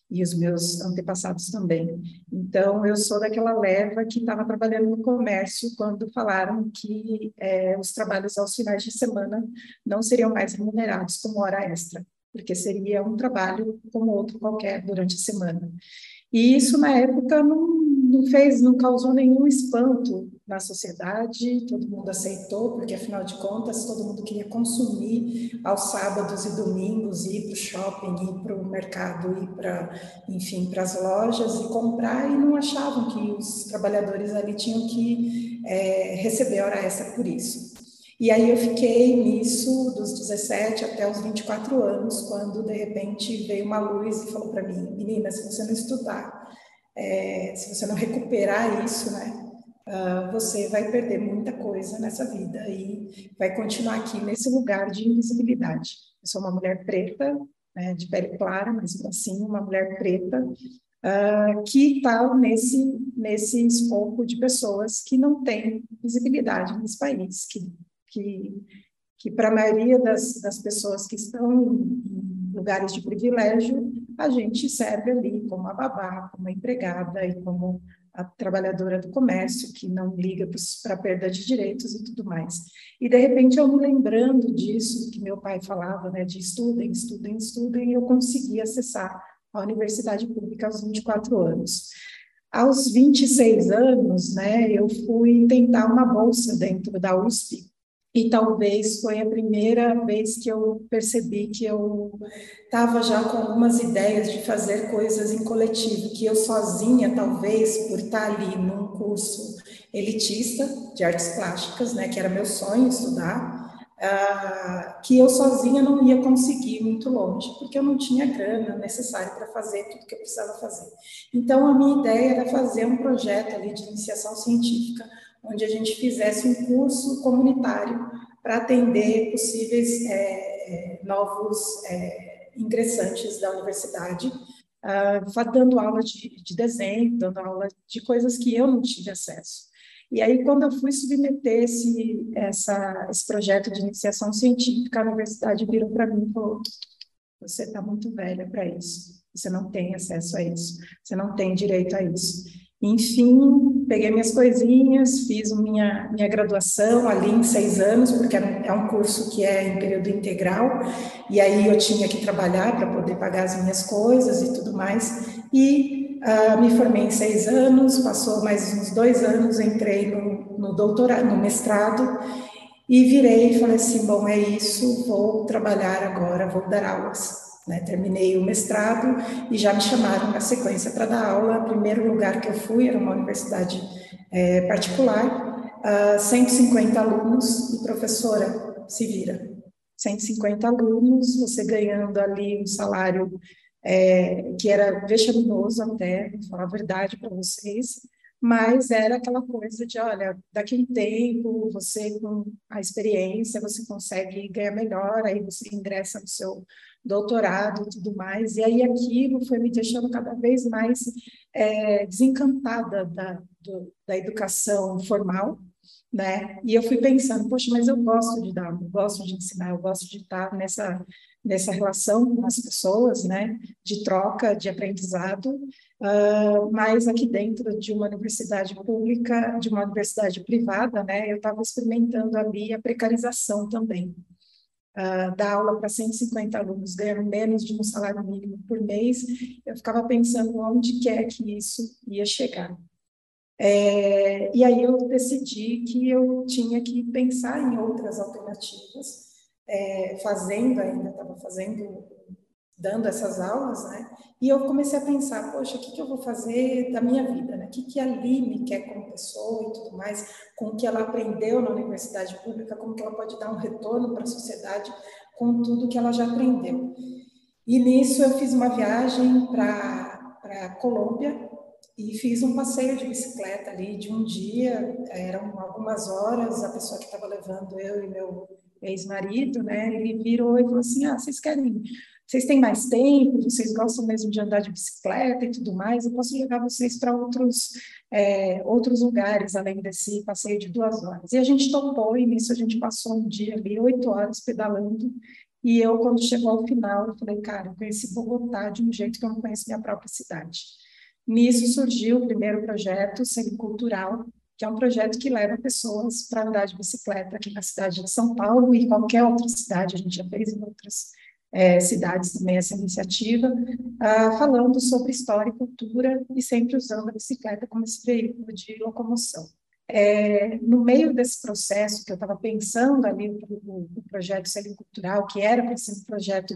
E os meus antepassados também. Então, eu sou daquela leva que estava trabalhando no comércio quando falaram que é, os trabalhos aos finais de semana não seriam mais remunerados como hora extra, porque seria um trabalho como outro qualquer durante a semana. E isso, na época, não não fez, não causou nenhum espanto na sociedade, todo mundo aceitou, porque afinal de contas todo mundo queria consumir aos sábados e domingos, ir para o shopping, ir para o mercado, ir para, enfim, para as lojas e comprar, e não achavam que os trabalhadores ali tinham que é, receber hora extra por isso. E aí eu fiquei nisso dos 17 até os 24 anos, quando de repente veio uma luz e falou para mim, menina, se você não estudar é, se você não recuperar isso, né, uh, você vai perder muita coisa nessa vida e vai continuar aqui nesse lugar de invisibilidade. Eu sou uma mulher preta, né, de pele clara, mas assim, uma mulher preta, uh, que está nesse, nesse escopo de pessoas que não têm visibilidade nesse país, que, que, que para a maioria das, das pessoas que estão em lugares de privilégio, a gente serve ali como a babá, como a empregada e como a trabalhadora do comércio, que não liga para a perda de direitos e tudo mais. E, de repente, eu me lembrando disso, que meu pai falava, né, de estudem, estudem, estudem, eu consegui acessar a universidade pública aos 24 anos. Aos 26 anos, né, eu fui tentar uma bolsa dentro da USP, e talvez foi a primeira vez que eu percebi que eu estava já com algumas ideias de fazer coisas em coletivo, que eu sozinha, talvez, por estar ali num curso elitista de artes plásticas, né, que era meu sonho estudar, uh, que eu sozinha não ia conseguir muito longe, porque eu não tinha grana necessária para fazer tudo que eu precisava fazer. Então, a minha ideia era fazer um projeto ali de iniciação científica onde a gente fizesse um curso comunitário para atender possíveis é, é, novos é, ingressantes da universidade, uh, dando aula de, de, desenho, dando aula de coisas que eu não tive acesso. E aí, quando eu fui submeter esse, essa, esse projeto de iniciação científica, a universidade virou para mim e falou: você está muito velha para isso, você não tem acesso a isso, você não tem direito a isso. Enfim, peguei minhas coisinhas, fiz minha, minha graduação ali em seis anos, porque é um curso que é em período integral, e aí eu tinha que trabalhar para poder pagar as minhas coisas e tudo mais. E uh, me formei em seis anos, passou mais uns dois anos, entrei no, no doutorado, no mestrado, e virei e falei assim: bom, é isso, vou trabalhar agora, vou dar aulas. Né? Terminei o mestrado e já me chamaram na sequência para dar aula. O primeiro lugar que eu fui era uma universidade é, particular, uh, 150 alunos e professora se vira. 150 alunos, você ganhando ali um salário é, que era vexaminoso até, vou falar a verdade para vocês, mas era aquela coisa de, olha, daqui um tempo, você com a experiência, você consegue ganhar melhor, aí você ingressa no seu doutorado e tudo mais, e aí aquilo foi me deixando cada vez mais é, desencantada da, do, da educação formal, né? E eu fui pensando, poxa, mas eu gosto de dar, eu gosto de ensinar, eu gosto de estar nessa nessa relação com as pessoas, né? De troca, de aprendizado, uh, mas aqui dentro de uma universidade pública, de uma universidade privada, né? Eu estava experimentando ali a precarização também, uh, dar aula para 150 alunos ganhando menos de um salário mínimo por mês, eu ficava pensando onde quer que isso ia chegar. É, e aí eu decidi que eu tinha que pensar em outras alternativas, é, fazendo ainda, estava fazendo dando essas aulas, né? E eu comecei a pensar, poxa, o que, que eu vou fazer da minha vida, né? O que, que a Aline quer como pessoa e tudo mais, com o que ela aprendeu na universidade pública, como que ela pode dar um retorno para a sociedade com tudo que ela já aprendeu. E nisso eu fiz uma viagem para a Colômbia e fiz um passeio de bicicleta ali de um dia, eram algumas horas, a pessoa que estava levando eu e meu ex-marido, né, ele virou e falou assim, ah, vocês querem vocês têm mais tempo, vocês gostam mesmo de andar de bicicleta e tudo mais, eu posso levar vocês para outros, é, outros lugares, além desse passeio de duas horas. E a gente topou, e nisso a gente passou um dia ali, oito horas pedalando, e eu, quando chegou ao final, eu falei, cara, eu conheci Bogotá de um jeito que eu não conheço minha própria cidade. Nisso surgiu o primeiro projeto, Cultural, que é um projeto que leva pessoas para andar de bicicleta aqui na cidade de São Paulo e qualquer outra cidade, a gente já fez em outras é, cidades também essa iniciativa, ah, falando sobre história e cultura e sempre usando a bicicleta como esse veículo de locomoção. É, no meio desse processo que eu estava pensando ali o, projeto Selim Cultural, que era para ser um projeto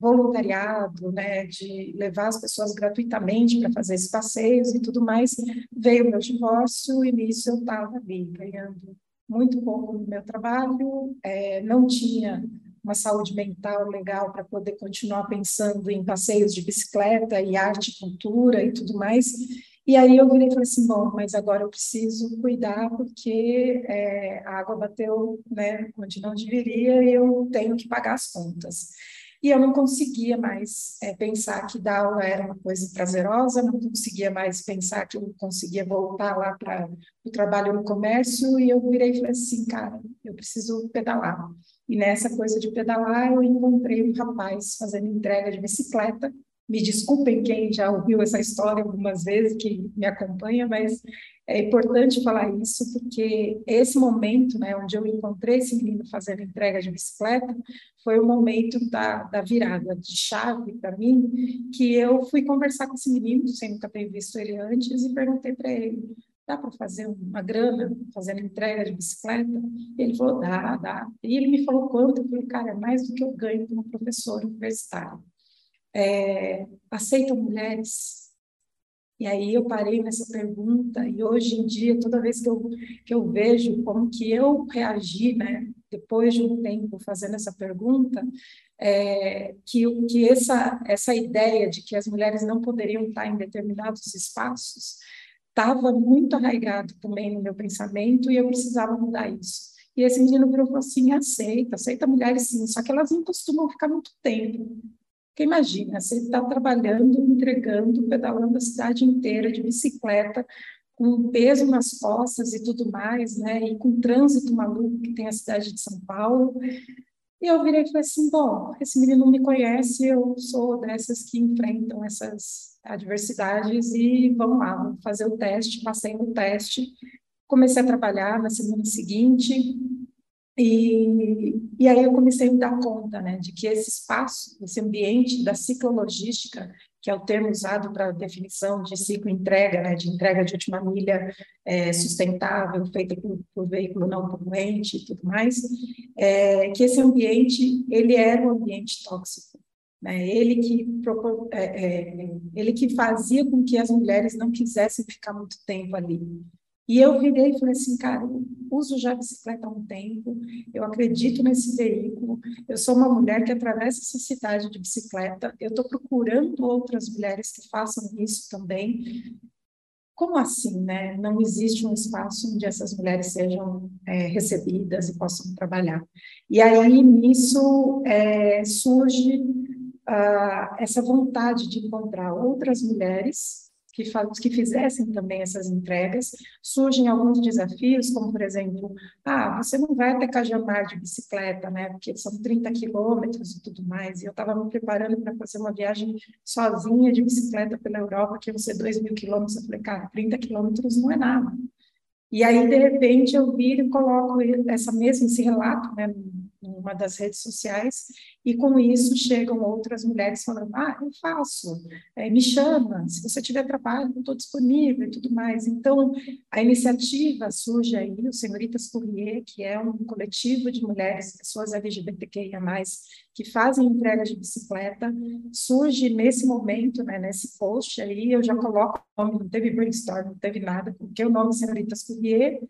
voluntariado, né, de levar as pessoas gratuitamente para fazer esses passeios e tudo mais, veio o meu divórcio e nisso eu estava ali ganhando muito pouco no meu trabalho, é, não tinha uma saúde mental legal para poder continuar pensando em passeios de bicicleta e arte, cultura e tudo mais. E aí eu virei e falei assim, bom, mas agora eu preciso cuidar porque é, a água bateu né, onde não deveria e eu tenho que pagar as contas. E eu não conseguia mais é, pensar que dar aula era uma coisa prazerosa, não conseguia mais pensar que eu conseguia voltar lá para o trabalho no comércio, e eu virei e falei assim, cara, eu preciso pedalar. E nessa coisa de pedalar, eu encontrei um rapaz fazendo entrega de bicicleta. Me desculpem quem já ouviu essa história algumas vezes, que me acompanha, mas é importante falar isso, porque esse momento, né, onde eu encontrei esse menino fazendo entrega de bicicleta, foi o momento da, da virada de chave para mim, que eu fui conversar com esse menino, sem nunca ter visto ele antes, e perguntei para ele: dá para fazer uma grana fazendo entrega de bicicleta? Ele falou, dá, dá. E ele me falou quanto, eu falei, cara, é mais do que eu ganho como professor universitário. É, aceitam mulheres? E aí eu parei nessa pergunta e hoje em dia, toda vez que eu, que eu vejo como que eu reagi, né, depois de um tempo fazendo essa pergunta, é, que, que essa, essa ideia de que as mulheres não poderiam estar em determinados espaços estava muito arraigado também no meu pensamento e eu precisava mudar isso. E esse menino virou e falou assim, aceita, aceita mulheres sim, só que elas não costumam ficar muito tempo. Porque imagina, você está trabalhando, entregando, pedalando a cidade inteira de bicicleta, com peso nas costas e tudo mais, né? E com trânsito maluco que tem a cidade de São Paulo. E eu virei e falei assim, bom, esse menino não me conhece, eu sou dessas que enfrentam essas adversidades e vamos lá, vamos fazer o teste, passei no teste, comecei a trabalhar na semana seguinte e, e aí eu comecei a me dar conta, né, de que esse espaço, esse ambiente da ciclologística, que é o termo usado para definição de ciclo entrega, né, de entrega de última milha é, sustentável, feita por, por, veículo não poluente e tudo mais, é, que esse ambiente, ele era um ambiente tóxico. Né? Ele, que propor, é, é, ele que fazia com que as mulheres não quisessem ficar muito tempo ali. E eu virei e falei assim, cara, eu uso já bicicleta há um tempo, eu acredito nesse veículo, eu sou uma mulher que atravessa essa cidade de bicicleta, eu estou procurando outras mulheres que façam isso também. Como assim, né? Não existe um espaço onde essas mulheres sejam é, recebidas e possam trabalhar. E aí, nisso, é, surge uh, essa vontade de encontrar outras mulheres que, que fizessem também essas entregas. Surgem alguns desafios, como, por exemplo, ah, você não vai até Cajamar de bicicleta, né, porque são 30 quilômetros e tudo mais, e eu estava me preparando para fazer uma viagem sozinha de bicicleta pela Europa, que ia ser 2 mil quilômetros, eu falei, cara, 30 quilômetros não é nada. E aí, de repente, eu viro e coloco essa mesma, esse relato, né, numa das redes sociais, e com isso chegam outras mulheres falando: ah, eu faço, é, me chama, se você tiver trabalho, estou disponível e tudo mais. Então, a iniciativa surge aí, o Senhoritas Courrier, que é um coletivo de mulheres, pessoas LGBTQIA, que fazem entrega de bicicleta, surge nesse momento, né, nesse post aí, eu já coloco o nome, não teve brainstorm, não teve nada, porque o nome Senhoritas Courrier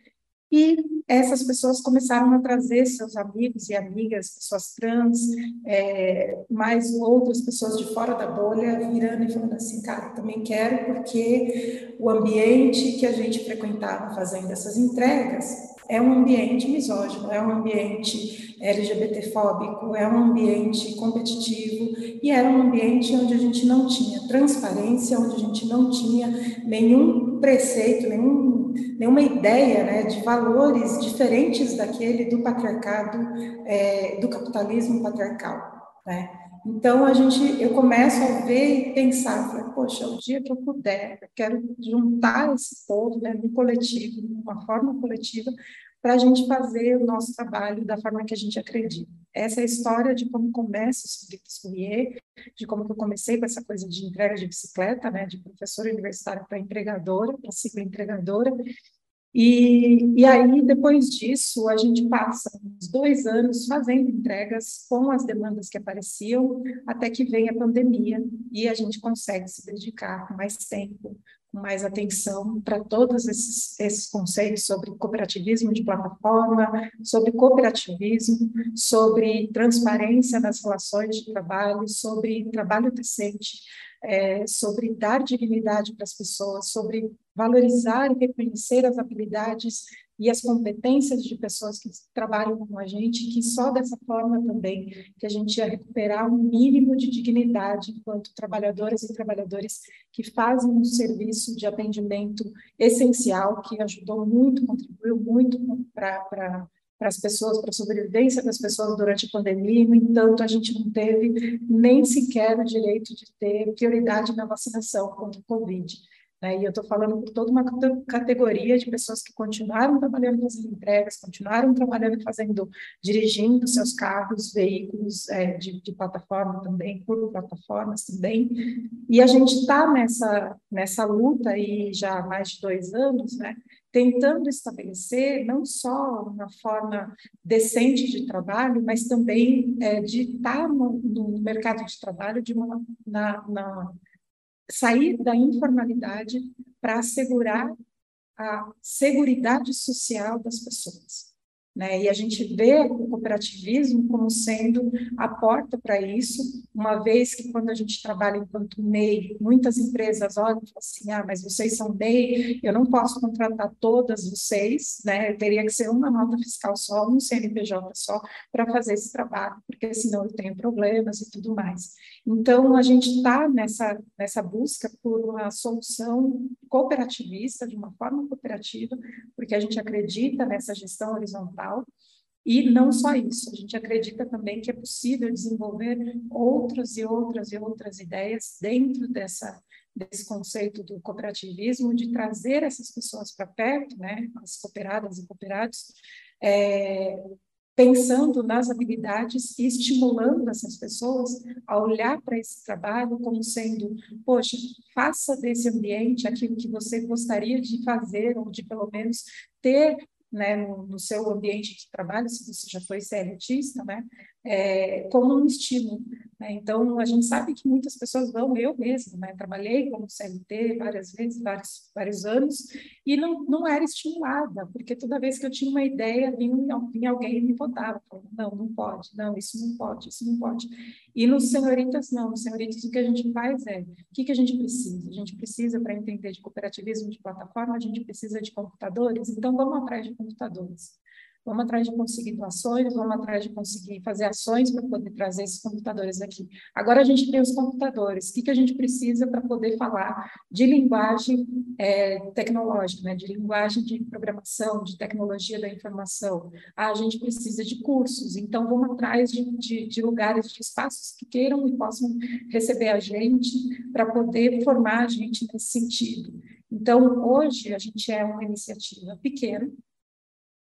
e essas pessoas começaram a trazer seus amigos e amigas, pessoas trans, é, mais outras pessoas de fora da bolha, virando e falando assim, cara, também quero, porque o ambiente que a gente frequentava fazendo essas entregas é um ambiente misógino, é um ambiente LGBTfóbico, é um ambiente competitivo e era um ambiente onde a gente não tinha transparência, onde a gente não tinha nenhum preceito, nenhum nenhuma ideia né, de valores diferentes daquele do patriarcado, é, do capitalismo patriarcal. Né? Então a gente, eu começo a ver e pensar, poxa, o dia que eu puder, eu quero juntar esse povo né, no coletivo, de uma forma coletiva, para a gente fazer o nosso trabalho da forma que a gente acredita. Essa é a história de como começa o Subritas Courier, de como eu comecei com essa coisa de entrega de bicicleta, né, de professora universitária para empregadora, para ciclo empregadora, e, e aí, depois disso, a gente passa uns dois anos fazendo entregas com as demandas que apareciam, até que vem a pandemia e a gente consegue se dedicar com mais tempo, mais atenção para todos esses, esses conceitos sobre cooperativismo de plataforma, sobre cooperativismo, sobre transparência nas relações de trabalho, sobre trabalho decente, é, sobre dar dignidade para as pessoas, sobre valorizar e reconhecer as habilidades e as competências de pessoas que trabalham com a gente, que só dessa forma também que a gente ia recuperar um mínimo de dignidade enquanto trabalhadoras e trabalhadores que fazem um serviço de atendimento essencial, que ajudou muito, contribuiu muito para para as pessoas, para a sobrevivência das pessoas durante a pandemia, no entanto, a gente não teve nem sequer o direito de ter prioridade na vacinação contra o Covid. Né? E eu estou falando por toda uma categoria de pessoas que continuaram trabalhando nas entregas, continuaram trabalhando fazendo, dirigindo seus carros, veículos é, de, de, plataforma também, por plataformas também. E a gente está nessa, nessa luta aí já há mais de dois anos, né? tentando estabelecer não só uma forma decente de trabalho, mas também é, de estar no, no, mercado de trabalho de uma, na, na sair da informalidade para assegurar a seguridade social das pessoas. Né? E a gente vê o cooperativismo como sendo a porta para isso, uma vez que quando a gente trabalha enquanto MEI, muitas empresas olham e falam assim, ah, mas vocês são MEI, eu não posso contratar todas vocês, né? teria que ser uma nota fiscal só, um CNPJ só, para fazer esse trabalho, porque senão eu tenho problemas e tudo mais. Então, a gente está nessa, nessa busca por uma solução cooperativista, de uma forma cooperativa, porque a gente acredita nessa gestão horizontal, e não só isso, a gente acredita também que é possível desenvolver outras e outras e outras ideias dentro dessa, desse conceito do cooperativismo, de trazer essas pessoas para perto, né, as cooperadas e cooperados, é, pensando nas habilidades e estimulando essas pessoas a olhar para esse trabalho como sendo, poxa, faça desse ambiente aquilo que você gostaria de fazer ou de pelo menos ter né, no, no, seu ambiente de trabalho, se você já foi CLTista, né, é, como um estímulo. Né? Então, a gente sabe que muitas pessoas vão, eu mesma, né, trabalhei como CLT várias vezes, vários, vários anos, e não, não era estimulada, porque toda vez que eu tinha uma ideia, vinha, vinha alguém me falando, não, não pode, não, isso não pode, isso não pode. E nos senhoritas, não, nos senhoritas o que a gente faz é, o que, que a gente precisa? A gente precisa, para entender de cooperativismo de plataforma, a gente precisa de computadores, então vamos atrás de computadores. Vamos atrás de conseguir doações, vamos atrás de conseguir fazer ações para poder trazer esses computadores aqui. Agora a gente tem os computadores. O que, que a gente precisa para poder falar de linguagem é, tecnológica, né? de linguagem de programação, de tecnologia da informação? Ah, a gente precisa de cursos. Então, vamos atrás de, de, de lugares, de espaços que queiram e possam receber a gente para poder formar a gente nesse sentido. Então, hoje, a gente é uma iniciativa pequena,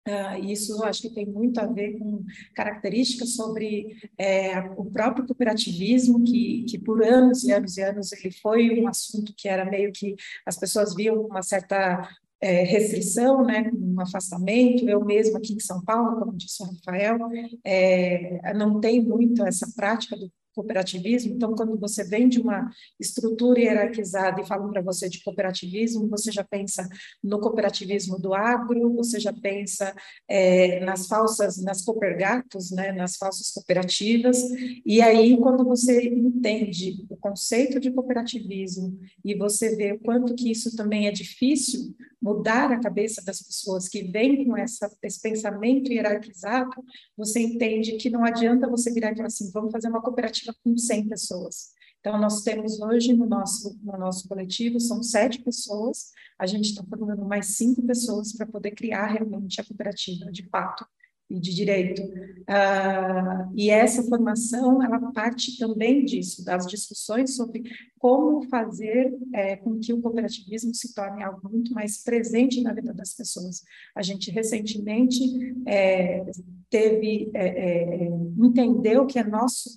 Uh, isso acho que tem muito a ver com características sobre é, o próprio cooperativismo, que, que por anos e anos e anos ele foi um assunto que era meio que as pessoas viam uma certa é, restrição, né, um afastamento. Eu mesma aqui em São Paulo, como disse o Rafael, é, não tem muito essa prática do cooperativismo. Então, quando você vem de uma estrutura hierarquizada e falam para você de cooperativismo, você já pensa no cooperativismo do agro, você já pensa é, nas falsas, nas coopergatos, né, nas falsas cooperativas. E aí, quando você entende o conceito de cooperativismo e você vê o quanto que isso também é difícil mudar a cabeça das pessoas que vêm com essa, esse pensamento hierarquizado, você entende que não adianta você virar e falar assim, vamos fazer uma cooperativa com 100 pessoas. Então, nós temos hoje no nosso, no nosso coletivo, são sete pessoas, a gente está formando mais cinco pessoas para poder criar realmente a cooperativa, de fato, e de direito. Uh, e essa formação, ela parte também disso, das discussões sobre como fazer é, com que o cooperativismo se torne algo muito mais presente na vida das pessoas. A gente recentemente é, teve, é, é entendeu que é nosso,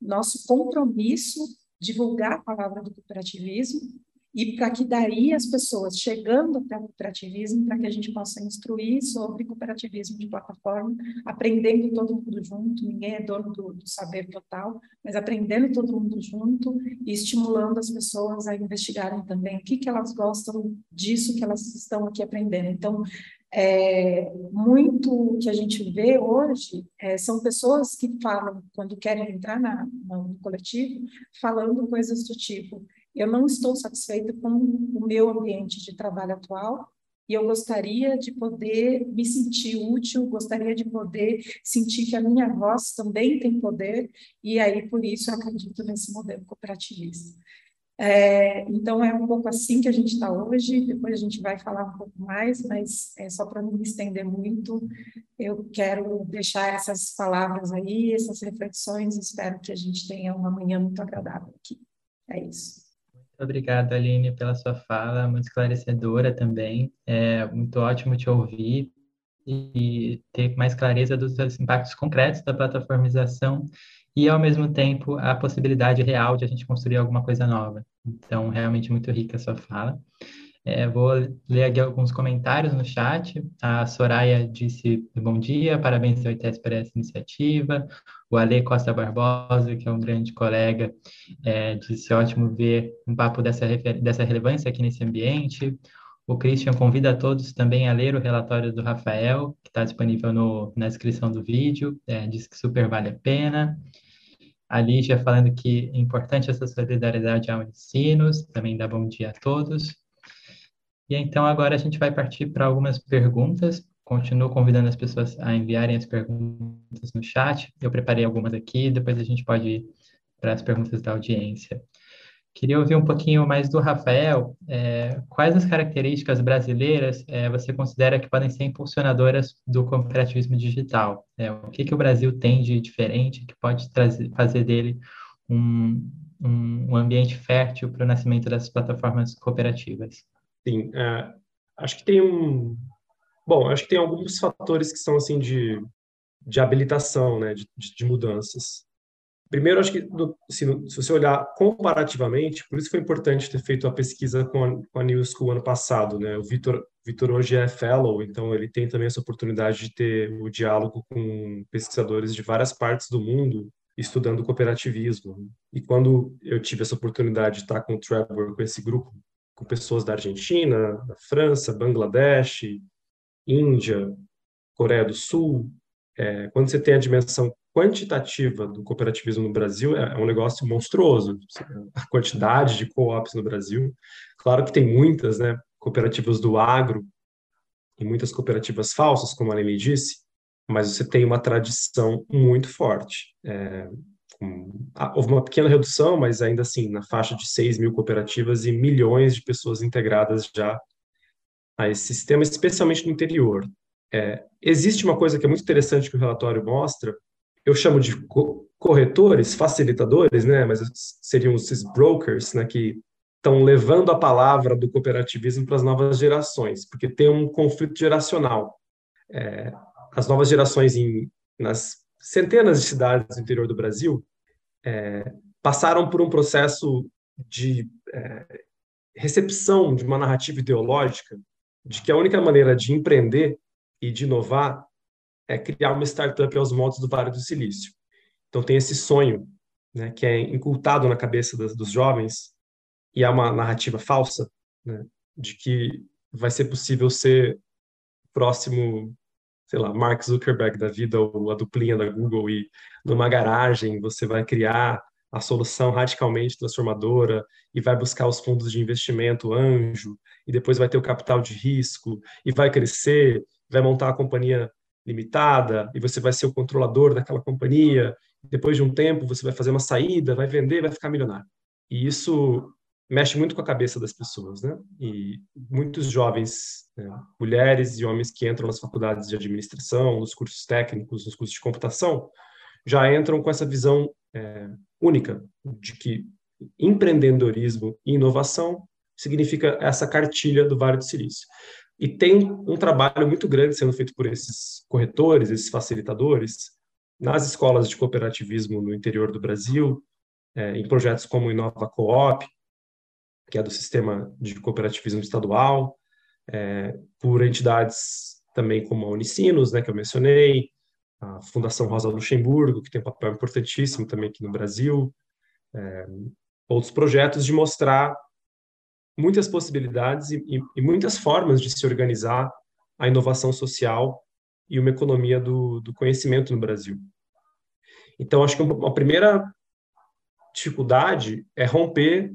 nosso compromisso divulgar a palavra do cooperativismo e para que daí as pessoas chegando até o cooperativismo, para que a gente possa instruir sobre cooperativismo de plataforma, aprendendo todo mundo junto, ninguém é dono do, do, saber total, mas aprendendo todo mundo junto e estimulando as pessoas a investigarem também o que, que elas gostam disso que elas estão aqui aprendendo. Então, é, muito que a gente vê hoje é, são pessoas que falam, quando querem entrar na, no coletivo, falando coisas do tipo, eu não estou satisfeita com o meu ambiente de trabalho atual e eu gostaria de poder me sentir útil, gostaria de poder sentir que a minha voz também tem poder, e aí por isso eu acredito nesse modelo cooperativista. É, então é um pouco assim que a gente está hoje, depois a gente vai falar um pouco mais, mas é só para não me estender muito, eu quero deixar essas palavras aí, essas reflexões, espero que a gente tenha uma manhã muito agradável aqui. Obrigado, Aline, pela sua fala, muito esclarecedora também. É muito ótimo te ouvir e ter mais clareza dos impactos concretos da plataformização e, ao mesmo tempo, a possibilidade real de a gente construir alguma coisa nova. Então, realmente muito rica a sua fala. É, vou ler aqui alguns comentários no chat. A Soraya disse bom dia, parabéns ao ITS por essa iniciativa. O Ale Costa Barbosa, que é um grande colega, é, disse ótimo ver um papo dessa, dessa relevância aqui nesse ambiente. O Christian convida a todos também a ler o relatório do Rafael, que está disponível no, na descrição do vídeo, é, diz que super vale a pena. A Lígia falando que é importante essa solidariedade ao ensino, também dá bom dia a todos. E então agora a gente vai partir para algumas perguntas. Continuo convidando as pessoas a enviarem as perguntas no chat. Eu preparei algumas aqui, depois a gente pode ir para as perguntas da audiência. Queria ouvir um pouquinho mais do Rafael. É, quais as características brasileiras é, você considera que podem ser impulsionadoras do cooperativismo digital? É, o que, que o Brasil tem de diferente que pode trazer, fazer dele um, um, um ambiente fértil para o nascimento das plataformas cooperativas? Sim, é, acho que tem um. Bom, acho que tem alguns fatores que são assim de, de habilitação, né, de, de mudanças. Primeiro, acho que se você olhar comparativamente, por isso foi importante ter feito a pesquisa com a, com a New School ano passado, né? O Vitor, Vitor hoje é fellow, então ele tem também essa oportunidade de ter o diálogo com pesquisadores de várias partes do mundo estudando cooperativismo. E quando eu tive essa oportunidade de estar com o Trevor, com esse grupo com pessoas da Argentina, da França, Bangladesh, Índia, Coreia do Sul. É, quando você tem a dimensão quantitativa do cooperativismo no Brasil, é, é um negócio monstruoso. A quantidade de co-ops no Brasil. Claro que tem muitas, né? Cooperativas do agro e muitas cooperativas falsas, como a Lene disse, mas você tem uma tradição muito forte. É, houve uma pequena redução, mas ainda assim, na faixa de 6 mil cooperativas e milhões de pessoas integradas já a esse sistema, especialmente no interior. É, existe uma coisa que é muito interessante que o relatório mostra, eu chamo de co corretores, facilitadores, né, mas seriam esses brokers, né, que estão levando a palavra do cooperativismo para as novas gerações, porque tem um conflito geracional. é, as novas gerações em, nas centenas de cidades do interior do Brasil é, passaram por um processo de é, recepção de uma narrativa ideológica de que a única maneira de empreender e de inovar é criar uma startup aos modos do Vale do Silício. Então tem esse sonho, né, que é incultado na cabeça das, dos jovens e é uma narrativa falsa, né, de que vai ser possível ser próximo, sei lá, Mark Zuckerberg da vida ou a duplinha da Google e numa garagem você vai criar a solução radicalmente transformadora e vai buscar os fundos de investimento anjo e depois vai ter o capital de risco e vai crescer, vai montar a companhia limitada e você vai ser o controlador daquela companhia. Depois de um tempo você vai fazer uma saída, vai vender, vai ficar milionário. E isso mexe muito com a cabeça das pessoas, né? E muitos jovens, né, mulheres e homens que entram nas faculdades de administração, nos cursos técnicos, nos cursos de computação, já entram com essa visão é, única de que empreendedorismo e inovação significa essa cartilha do Vale do Silício. E tem um trabalho muito grande sendo feito por esses corretores, esses facilitadores, nas escolas de cooperativismo no interior do Brasil, é, em projetos como Inova Coop, que é do sistema de cooperativismo estadual, é, por entidades também como a Unicinos, né, que eu mencionei, a Fundação Rosa Luxemburgo, que tem um papel importantíssimo também aqui no Brasil, é, outros projetos de mostrar muitas possibilidades e, e, e, muitas formas de se organizar a inovação social e uma economia do, do conhecimento no Brasil. Então, acho que uma primeira dificuldade é romper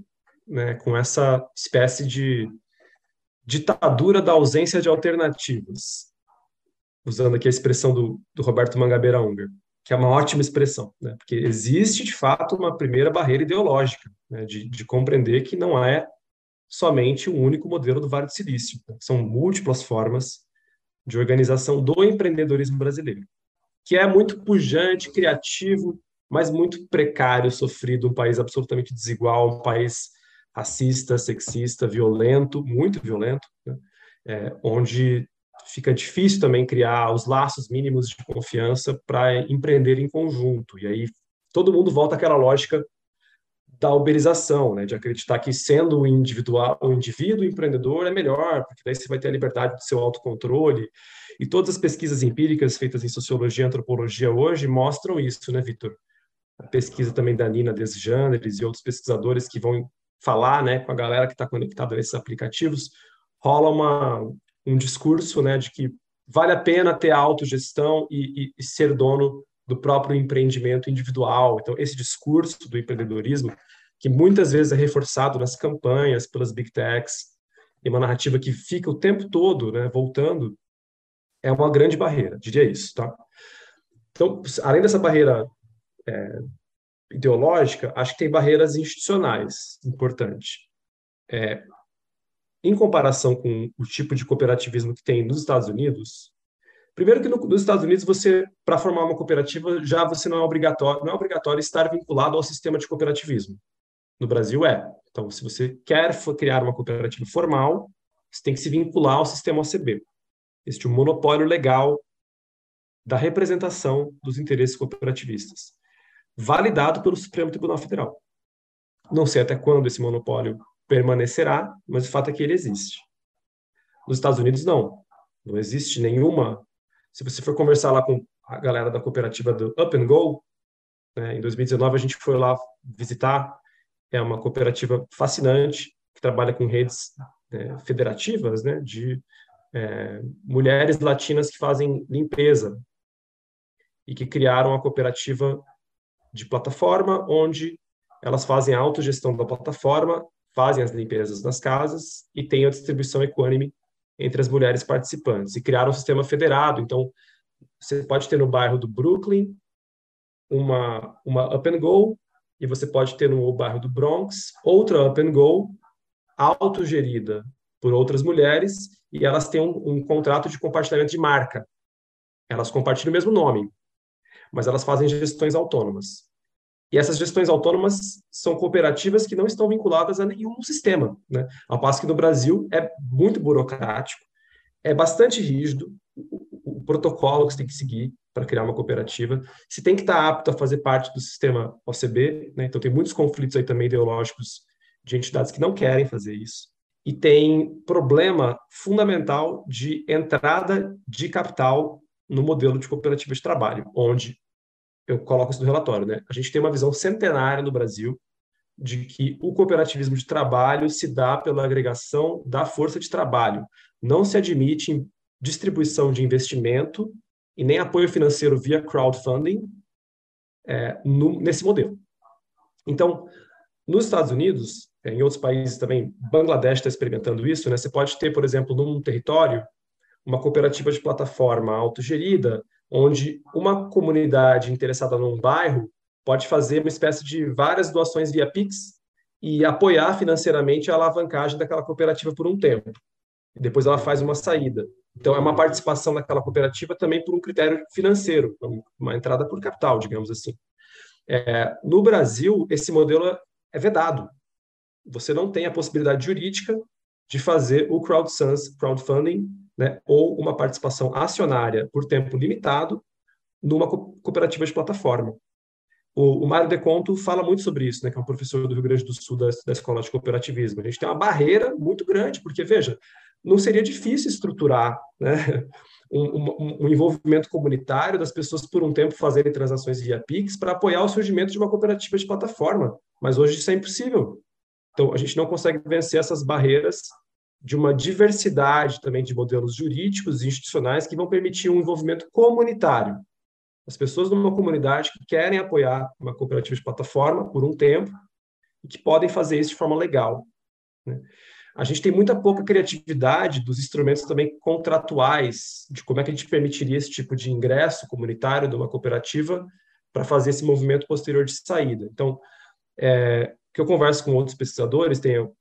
né, com essa espécie de ditadura da ausência de alternativas, usando aqui a expressão do, do Roberto Mangabeira Unger, que é uma ótima expressão, né, porque existe de fato uma primeira barreira ideológica né, de, de compreender que não é somente o único modelo do Vale do Silício, né, são múltiplas formas de organização do empreendedorismo brasileiro, que é muito pujante, criativo, mas muito precário, sofrido, um país absolutamente desigual, um país racista, sexista, violento, muito violento, né? é, onde fica difícil também criar os laços mínimos de confiança para empreender em conjunto. E aí todo mundo volta àquela lógica da uberização, né, de acreditar que sendo o individual, o indivíduo empreendedor é melhor, porque daí você vai ter a liberdade do seu autocontrole. E todas as pesquisas empíricas feitas em sociologia e antropologia hoje mostram isso, né, Vitor? A pesquisa também da Nina Desjandres e outros pesquisadores que vão falar né, com a galera que está conectada nesses aplicativos, rola uma, um discurso né, de que vale a pena ter autogestão e, e, e ser dono do próprio empreendimento individual. Então, esse discurso do empreendedorismo, que muitas vezes é reforçado nas campanhas pelas big techs, e uma narrativa que fica o tempo todo né, voltando, é uma grande barreira, diria isso. Tá? Então, além dessa barreira é, ideológica, acho que tem barreiras institucionais importantes. É, em comparação com o tipo de cooperativismo que tem nos Estados Unidos, primeiro que no, nos Estados Unidos você, para formar uma cooperativa, já você não é obrigatório, não é obrigatório estar vinculado ao sistema de cooperativismo. No Brasil é. Então, se você quer criar uma cooperativa formal, você tem que se vincular ao sistema OCB. Este é um monopólio legal da representação dos interesses cooperativistas validado pelo Supremo Tribunal Federal. Não sei até quando esse monopólio permanecerá, mas o fato é que ele existe. Nos Estados Unidos, não. Não existe nenhuma. Se você for conversar lá com a galera da cooperativa do Up and Go, né, em 2019 a gente foi lá visitar. É uma cooperativa fascinante que trabalha com redes é, federativas, né, de é, mulheres latinas que fazem limpeza e que criaram a cooperativa de plataforma, onde elas fazem a autogestão da plataforma, fazem as limpezas das casas e têm a distribuição equânime entre as mulheres participantes. E criaram um sistema federado. Então, você pode ter no bairro do Brooklyn uma, uma Up and Go, e você pode ter no bairro do Bronx outra Up and Go, autogerida por outras mulheres, e elas têm um, um contrato de compartilhamento de marca. Elas compartilham o mesmo nome, mas elas fazem gestões autônomas. E essas gestões autônomas são cooperativas que não estão vinculadas a nenhum sistema, né? Ao passo que no Brasil é muito burocrático, é bastante rígido, o protocolo que você tem que seguir para criar uma cooperativa, se tem que estar apto a fazer parte do sistema OCB, né? então tem muitos conflitos aí também ideológicos de entidades que não querem fazer isso, e tem problema fundamental de entrada de capital no modelo de cooperativa de trabalho, onde eu coloco isso no relatório, né? A gente tem uma visão centenária no Brasil de que o cooperativismo de trabalho se dá pela agregação da força de trabalho. Não se admite distribuição de investimento e nem apoio financeiro via crowdfunding é, no, nesse modelo. Então, nos Estados Unidos, é, em outros países também, Bangladesh está experimentando isso, né? Você pode ter, por exemplo, num território, uma cooperativa de plataforma autogerida, onde uma comunidade interessada num bairro pode fazer uma espécie de várias doações via Pix e apoiar financeiramente a alavancagem daquela cooperativa por um tempo. E depois ela faz uma saída. Então, é uma participação naquela cooperativa também por um critério financeiro, uma entrada por capital, digamos assim. É, no Brasil, esse modelo é vedado. Você não tem a possibilidade jurídica de fazer o crowdfunding né, ou uma participação acionária por tempo limitado numa cooperativa de plataforma. O, o Mário Deconto fala muito sobre isso, né, que é um professor do Rio Grande do Sul da, da Escola de Cooperativismo. A gente tem uma barreira muito grande, porque, veja, não seria difícil estruturar né, um, um, um, envolvimento comunitário das pessoas por um tempo fazerem transações via Pix para apoiar o surgimento de uma cooperativa de plataforma. Mas hoje isso é impossível. Então, a gente não consegue vencer essas barreiras de uma diversidade também de modelos jurídicos e institucionais que vão permitir um envolvimento comunitário. As pessoas numa comunidade que querem apoiar uma cooperativa de plataforma por um tempo e que podem fazer isso de forma legal. Né? A gente tem muita pouca criatividade dos instrumentos também contratuais, de como é que a gente permitiria esse tipo de ingresso comunitário de uma cooperativa para fazer esse movimento posterior de saída. Então, é, que eu converso com outros pesquisadores, tem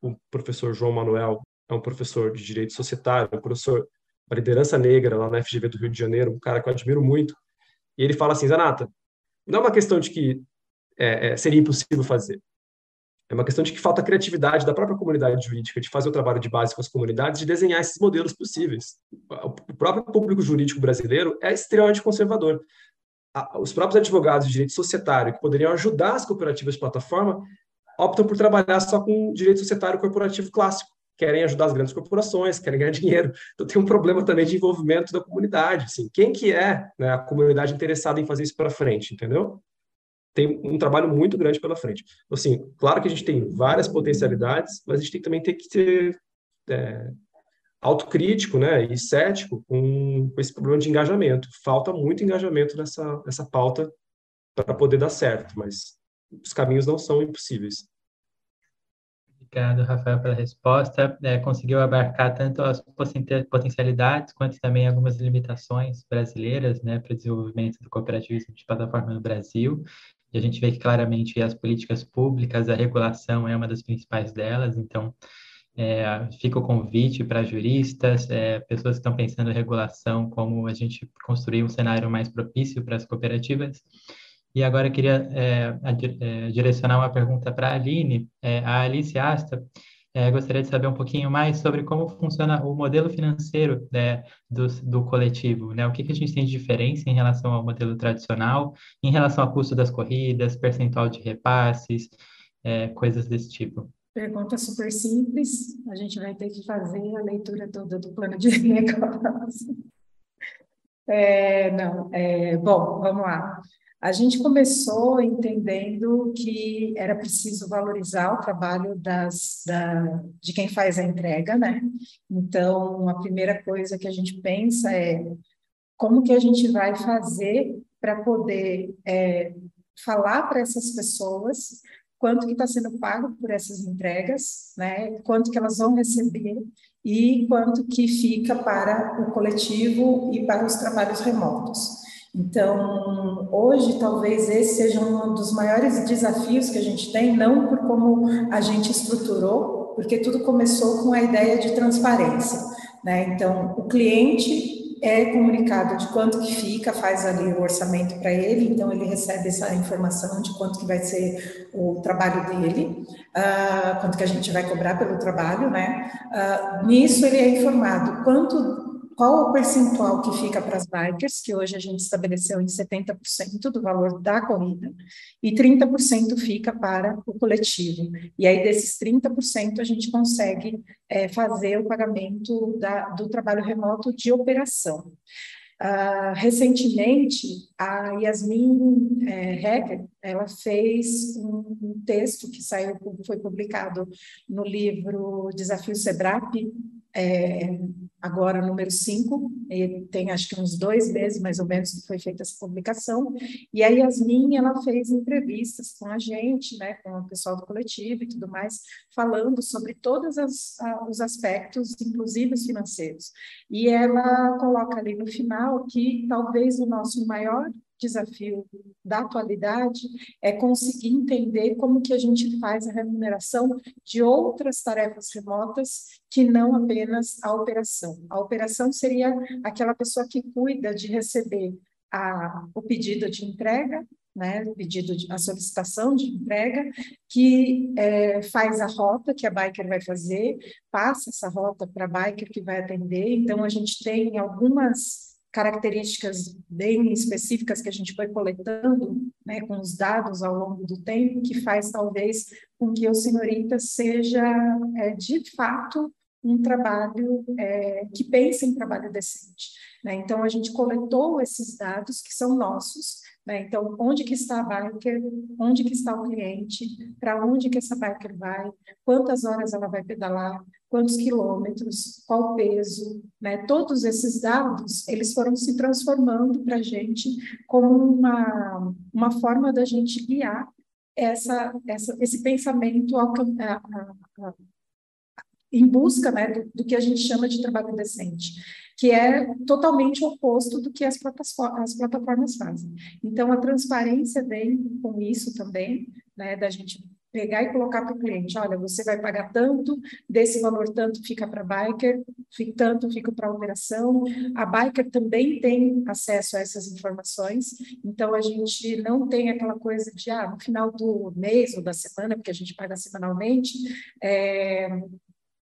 o, professor João Manuel, é um professor de direito societário, um professor da liderança negra lá na FGV do Rio de Janeiro, um cara que eu admiro muito, e ele fala assim, Zanata, não é uma questão de que é, é, seria impossível fazer, é uma questão de que falta criatividade da própria comunidade jurídica de fazer o trabalho de base com as comunidades, de desenhar esses modelos possíveis. O próprio público jurídico brasileiro é extremamente conservador. Os próprios advogados de direito societário, que poderiam ajudar as cooperativas de plataforma, optam por trabalhar só com direito societário corporativo clássico. Querem ajudar as grandes corporações, querem ganhar dinheiro. Então tem um problema também de envolvimento da comunidade. Assim, quem que é né, a comunidade interessada em fazer isso para frente, entendeu? tem um trabalho muito grande pela frente. Então, assim, claro que a gente tem várias potencialidades, mas a gente tem, também tem que ser é, autocrítico né, e cético com, com, esse problema de engajamento. Falta muito engajamento nessa, nessa pauta para poder dar certo, mas os caminhos não são impossíveis. Obrigado, Rafael, pela resposta. É, conseguiu abarcar tanto as potencialidades quanto também algumas limitações brasileiras né, para o desenvolvimento do cooperativismo de plataforma no Brasil. E a gente vê que claramente as políticas públicas, a regulação é uma das principais delas, então é, fica o convite para juristas, é, pessoas que estão pensando em regulação, como a gente construir um cenário mais propício para as cooperativas. E agora eu queria é, é direcionar uma pergunta para a Aline. É, a Alice Asta é, gostaria de saber um pouquinho mais sobre como funciona o modelo financeiro né, do, do coletivo, né? O que, que a gente tem de diferença em relação ao modelo tradicional, em relação ao custo das corridas, percentual de repasses, é, coisas desse tipo. Pergunta super simples, a gente vai ter que fazer a leitura toda do plano de negócio. É, não, é, bom, vamos lá. A gente começou entendendo que era preciso valorizar o trabalho das, da, de quem faz a entrega, né? Então, a primeira coisa que a gente pensa é como que a gente vai fazer para poder é, falar para essas pessoas quanto que está sendo pago por essas entregas, né? Quanto que elas vão receber e quanto que fica para o coletivo e para os trabalhos remotos. Então, hoje, talvez esse seja um dos maiores desafios que a gente tem, não por como a gente estruturou, porque tudo começou com a ideia de transparência. Né? Então, o cliente é comunicado de quanto que fica, faz ali o orçamento para ele, então ele recebe essa informação de quanto que vai ser o trabalho dele, uh, quanto que a gente vai cobrar pelo trabalho, né? Uh, nisso ele é informado quanto qual o percentual que fica para as bikers, que hoje a gente estabeleceu em 70% do valor da corrida, e 30% fica para o coletivo. E aí, desses 30%, a gente consegue é, fazer o pagamento da, do trabalho remoto de operação. Uh, recentemente, a Yasmin é, Hecker, ela fez um, um, texto que saiu, foi publicado no livro Desafio Sebrap, é, agora número 5, tem acho que uns dois meses mais ou menos que foi feita essa publicação, e a Yasmin, ela fez entrevistas com a gente, né, com o pessoal do coletivo e tudo mais, falando sobre todos os aspectos, inclusive os financeiros, e ela coloca ali no final que talvez o nosso maior desafio da atualidade é conseguir entender como que a gente faz a remuneração de outras tarefas remotas que não apenas a operação. A operação seria aquela pessoa que cuida de receber a, o pedido de entrega, né, o pedido de a solicitação de entrega, que é, faz a rota que a biker vai fazer, passa essa rota para a biker que vai atender. Então a gente tem algumas características bem específicas que a gente foi coletando né, com os dados ao longo do tempo, que faz talvez com que o Senhorita seja, é, de fato, um trabalho é, que pense em trabalho decente. Né? Então, a gente coletou esses dados que são nossos, né? Então, onde que está a biker, onde que está o cliente, para onde que essa biker vai, quantas horas ela vai pedalar, quantos quilômetros, qual peso, né? Todos esses dados, eles foram se transformando para a gente como uma, uma forma da gente guiar essa, essa, esse pensamento ao, a, a, a, em busca né, do, do, que a gente chama de trabalho decente, que é totalmente oposto do que as plataformas, as plataformas fazem. Então, a transparência vem com isso também, né, da gente pegar e colocar para o cliente, olha, você vai pagar tanto, desse valor tanto fica para a biker, tanto fica para a operação. A biker também tem acesso a essas informações, então a gente não tem aquela coisa de, ah, no final do mês ou da semana, porque a gente paga semanalmente, é,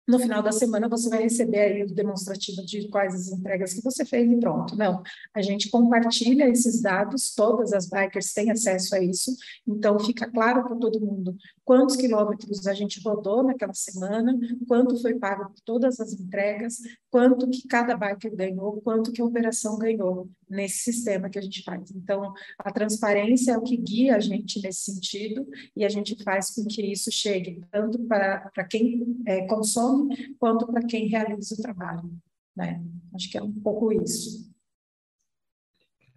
no final da semana você vai receber aí o demonstrativo de quais as entregas que você fez e pronto. Não, a gente compartilha esses dados, todas as bikers têm acesso a isso, então fica claro para todo mundo quantos quilômetros a gente rodou naquela semana, quanto foi pago por todas as entregas, quanto que cada biker ganhou, quanto que a operação ganhou nesse sistema que a gente faz. Então, a transparência é o que guia a gente nesse sentido e a gente faz com que isso chegue tanto para, quem é, consome quanto para quem realiza o trabalho. Né? Acho que é um pouco isso.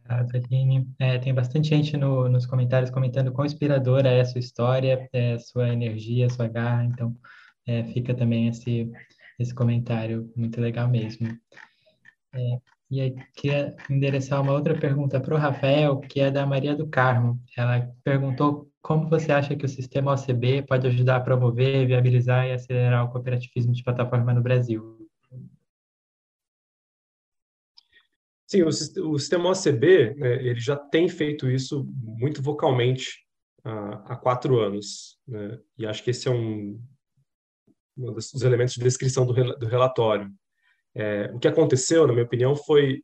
Aline. É, tem bastante gente no, nos comentários comentando quão inspiradora é a sua história, é, sua energia, sua garra. Então, é, fica também esse, esse comentário muito legal mesmo. É, e aí, queria endereçar uma outra pergunta para o Rafael, que é da Maria do Carmo. Ela perguntou como você acha que o sistema OCB pode ajudar a promover, viabilizar e acelerar o cooperativismo de plataforma no Brasil? Sim, o, o sistema OCB, né, ele já tem feito isso muito vocalmente há, quatro anos, né, e acho que esse é um, um dos elementos de descrição do, do relatório. É, o que aconteceu, na minha opinião, foi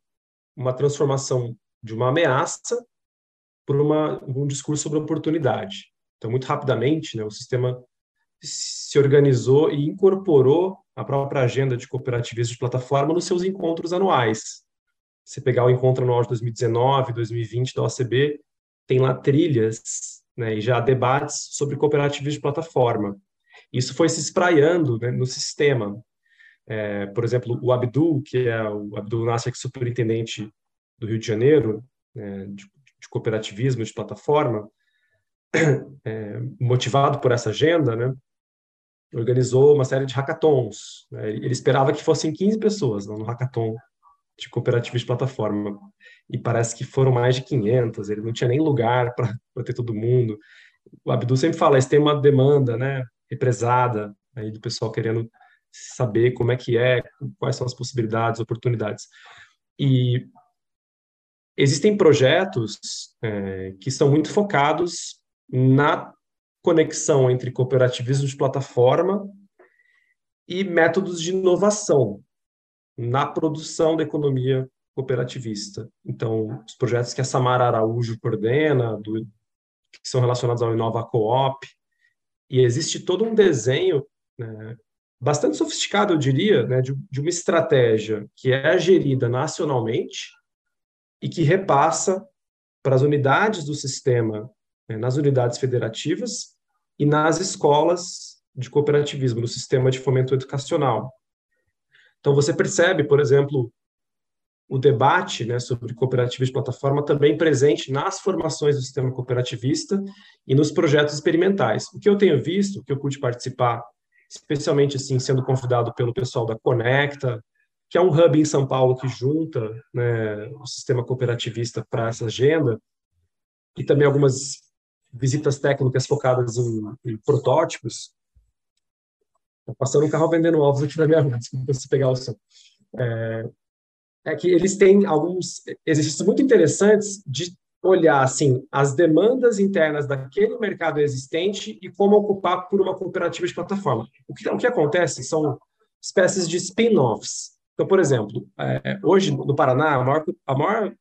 uma transformação de uma ameaça por uma, um discurso sobre oportunidade. Então, muito rapidamente, né, o sistema se organizou e incorporou a própria agenda de cooperativismo de plataforma nos seus encontros anuais. Você pegar o encontro anual de 2019, 2020 da OCB, tem lá trilhas né, e já debates sobre cooperativismo de plataforma. Isso foi se espraiando né, no sistema. É, por exemplo, o Abdul, que é o Abdul Nasser, é superintendente do Rio de Janeiro, é, de, de, cooperativismo de plataforma, é, motivado por essa agenda, né, organizou uma série de hackathons. Né, ele esperava que fossem 15 pessoas no hackathon de cooperativas de plataforma. E parece que foram mais de 500, ele não tinha nem lugar para ter todo mundo. O Abdul sempre fala, isso tem uma demanda, né, represada aí do pessoal querendo saber como é que é, quais são as possibilidades, oportunidades. E existem projetos é, que são muito focados na conexão entre cooperativismo de plataforma e métodos de inovação. na produção da economia cooperativista. Então, os projetos que a Samara Araújo coordena, do, que são relacionados ao Inova Coop, e existe todo um desenho né, bastante sofisticado, eu diria, né, de, de uma estratégia que é gerida nacionalmente e que repassa para as unidades do sistema, né, nas unidades federativas e nas escolas de cooperativismo, no sistema de fomento educacional. Então, você percebe, por exemplo, o debate né, sobre cooperativismo de plataforma também presente nas formações do sistema cooperativista e nos projetos experimentais. O que eu tenho visto, o que eu pude participar, especialmente assim, sendo convidado pelo pessoal da Conecta, que é um hub em São Paulo que junta né, o sistema cooperativista para essa agenda, e também algumas visitas técnicas focadas em, em protótipos. Está passando um carro vendendo ovos aqui na minha desculpa se pegar o som. É, é que eles têm alguns exercícios muito interessantes de olhar assim as demandas internas daquele mercado existente e como ocupar por uma cooperativa de plataforma. O que, o que acontece são espécies de spin-offs. Então, por exemplo, é, hoje no Paraná, a maior, a maior,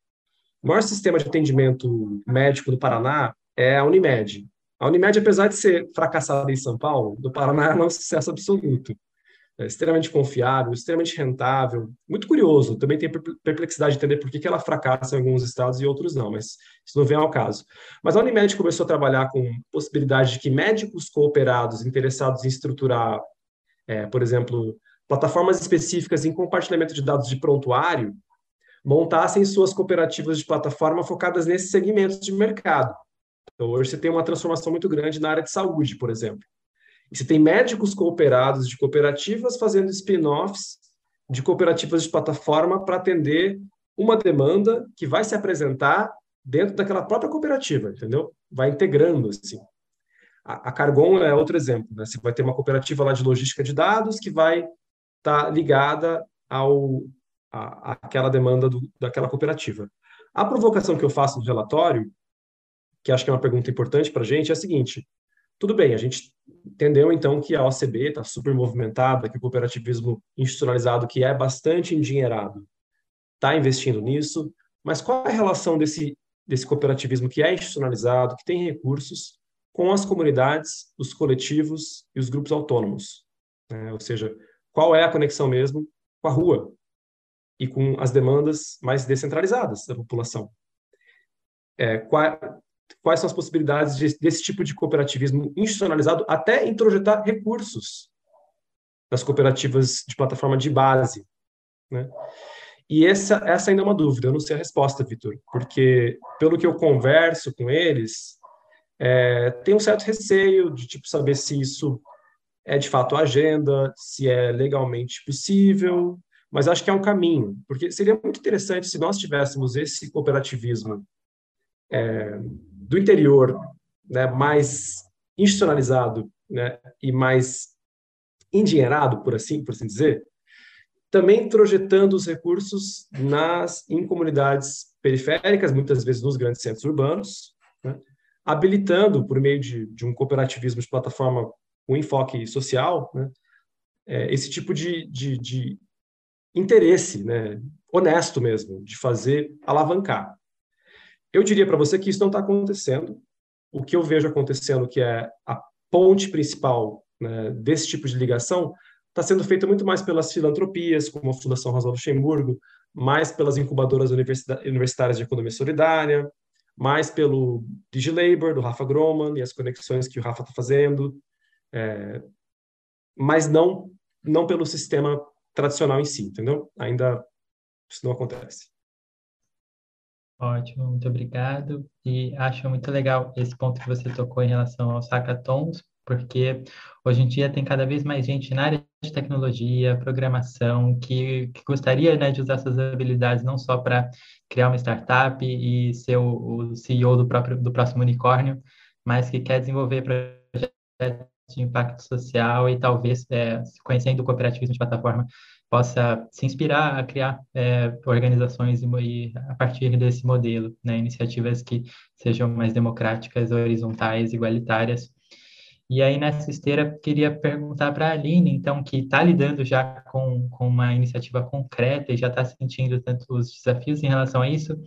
o maior sistema de atendimento médico do Paraná é a Unimed. A Unimed, apesar de ser fracassada em São Paulo, no Paraná é um sucesso absoluto extremamente confiável, extremamente rentável, muito curioso. Também tem perplexidade de entender por que, que ela fracassa em alguns estados e outros não, mas isso não vem ao caso. Mas a Unimed começou a trabalhar com possibilidade de que médicos cooperados interessados em estruturar, é, por exemplo, plataformas específicas em compartilhamento de dados de prontuário, montassem suas cooperativas de plataforma focadas nesses segmentos de mercado. Então, hoje você tem uma transformação muito grande na área de saúde, por exemplo. E você tem médicos cooperados de cooperativas fazendo spin-offs de cooperativas de plataforma para atender uma demanda que vai se apresentar dentro daquela própria cooperativa, entendeu? Vai integrando, assim. A, a Cargon é outro exemplo, né? Você vai ter uma cooperativa lá de logística de dados que vai estar tá ligada ao aquela demanda do, daquela cooperativa. A provocação que eu faço no relatório, que acho que é uma pergunta importante para a gente, é a seguinte: tudo bem, a gente entendeu então que a OCB está super movimentada, que o cooperativismo institucionalizado, que é bastante endinheirado, está investindo nisso, mas qual é a relação desse, desse cooperativismo que é institucionalizado, que tem recursos, com as comunidades, os coletivos e os grupos autônomos? É, ou seja, qual é a conexão mesmo com a rua e com as demandas mais descentralizadas da população? É, qual, quais são as possibilidades de, desse tipo de cooperativismo institucionalizado, até introjetar recursos das cooperativas de plataforma de base. Né? E essa, essa ainda é uma dúvida, eu não sei a resposta, Vitor, porque pelo que eu converso com eles, é, tem um certo receio de tipo saber se isso é de fato agenda, se é legalmente possível, mas acho que é um caminho, porque seria muito interessante se nós tivéssemos esse cooperativismo é, do interior, né, mais institucionalizado né, e mais endinheirado, por assim, por assim dizer, também projetando os recursos nas em comunidades periféricas, muitas vezes nos grandes centros urbanos, né, habilitando por meio de, de, um cooperativismo de plataforma com enfoque social, né, é, esse tipo de, de, de interesse, né, honesto mesmo, de fazer alavancar. Eu diria para você que isso não está acontecendo. O que eu vejo acontecendo, que é a ponte principal né, desse tipo de ligação, está sendo feita muito mais pelas filantropias, como a Fundação Rosa Luxemburgo, mais pelas incubadoras universitárias de economia solidária, mais pelo DigiLabor, do Rafa Groman, e as conexões que o Rafa está fazendo, é, mas não, não pelo sistema tradicional em si, entendeu? Ainda isso não acontece. Ótimo, muito obrigado. E acho muito legal esse ponto que você tocou em relação aos hackathons, porque hoje em dia tem cada vez mais gente na área de tecnologia, programação, que, que gostaria né, de usar essas habilidades não só para criar uma startup e ser o, o, CEO do, próprio, do próximo unicórnio, mas que quer desenvolver projetos de impacto social e talvez, é, conhecendo o cooperativismo de plataforma, possa se inspirar a criar é, organizações e, a partir desse modelo, né, iniciativas que sejam mais democráticas, horizontais, igualitárias. E aí, nessa esteira, queria perguntar para a Aline, então, que está lidando já com, com uma iniciativa concreta e já está sentindo tantos desafios em relação a isso,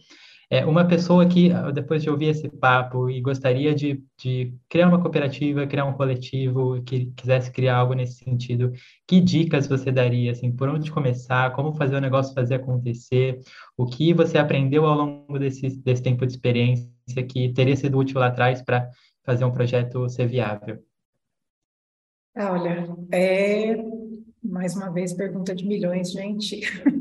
é, uma pessoa que, depois de ouvir esse papo e gostaria de, de criar uma cooperativa, criar um coletivo, que quisesse criar algo nesse sentido, que dicas você daria, assim, por onde começar, como fazer o negócio fazer acontecer, o que você aprendeu ao longo desse, desse tempo de experiência que teria sido útil lá atrás para fazer um projeto ser viável? Ah, olha, é mais uma vez pergunta de milhões, gente.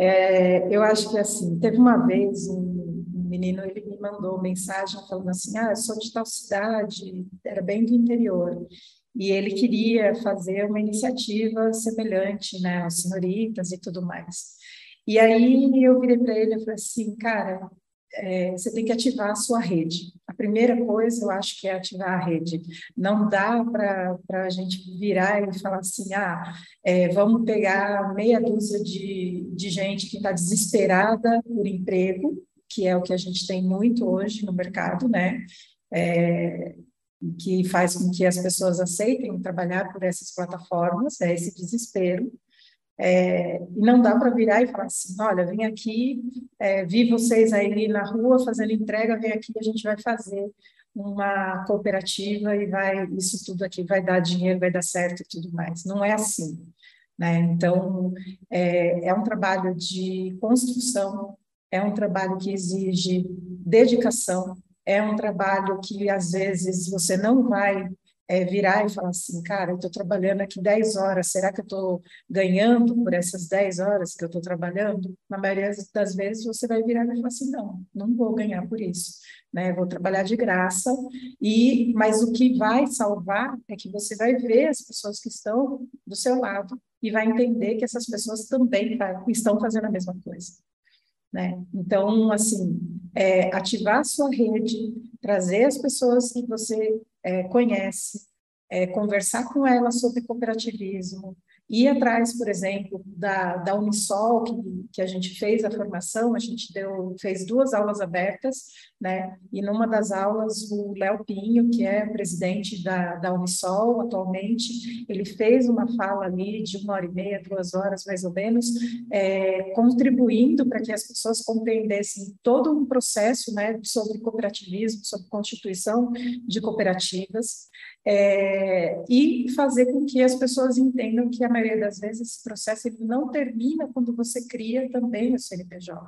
É, eu acho que assim, teve uma vez um, um menino, ele me mandou mensagem falando assim, ah, eu sou de tal cidade, era bem do interior, e ele queria fazer uma iniciativa semelhante, né, às senhoritas e tudo mais. E aí eu virei para ele e falei assim, cara, é, você tem que ativar a sua rede. Primeira coisa, eu acho que é ativar a rede. Não dá para a gente virar e falar assim, ah, é, vamos pegar meia dúzia de, de gente que está desesperada por emprego, que é o que a gente tem muito hoje no mercado, né? É, que faz com que as pessoas aceitem trabalhar por essas plataformas, é esse desespero. É, e não dá para virar e falar assim, olha, vem aqui, é, vi vocês aí na rua fazendo entrega, vem aqui, a gente vai fazer uma cooperativa e vai, isso tudo aqui vai dar dinheiro, vai dar certo e tudo mais. Não é assim. Né? Então, é, é um trabalho de construção, é um trabalho que exige dedicação, é um trabalho que às vezes você não vai é, virar e falar assim, cara, eu estou trabalhando aqui 10 horas, será que eu estou ganhando por essas 10 horas que eu estou trabalhando? Na maioria das vezes você vai virar e falar assim, não, não vou ganhar por isso, né? Vou trabalhar de graça, e mas o que vai salvar é que você vai ver as pessoas que estão do seu lado e vai entender que essas pessoas também estão fazendo a mesma coisa. Né? Então, assim, é, ativar a sua rede, trazer as pessoas que você é, conhece, é, conversar com ela sobre cooperativismo, ir atrás, por exemplo, da, da Unisol, que, que a gente fez a formação, a gente deu, fez duas aulas abertas, né? E numa das aulas, o Léo Pinho, que é presidente da, da Unisol atualmente, ele fez uma fala ali de uma hora e meia, duas horas mais ou menos, é, contribuindo para que as pessoas compreendessem todo um processo, né, sobre cooperativismo, sobre constituição de cooperativas, é, e fazer com que as pessoas entendam que a maioria das vezes esse processo ele não termina quando você cria também o CNPJ.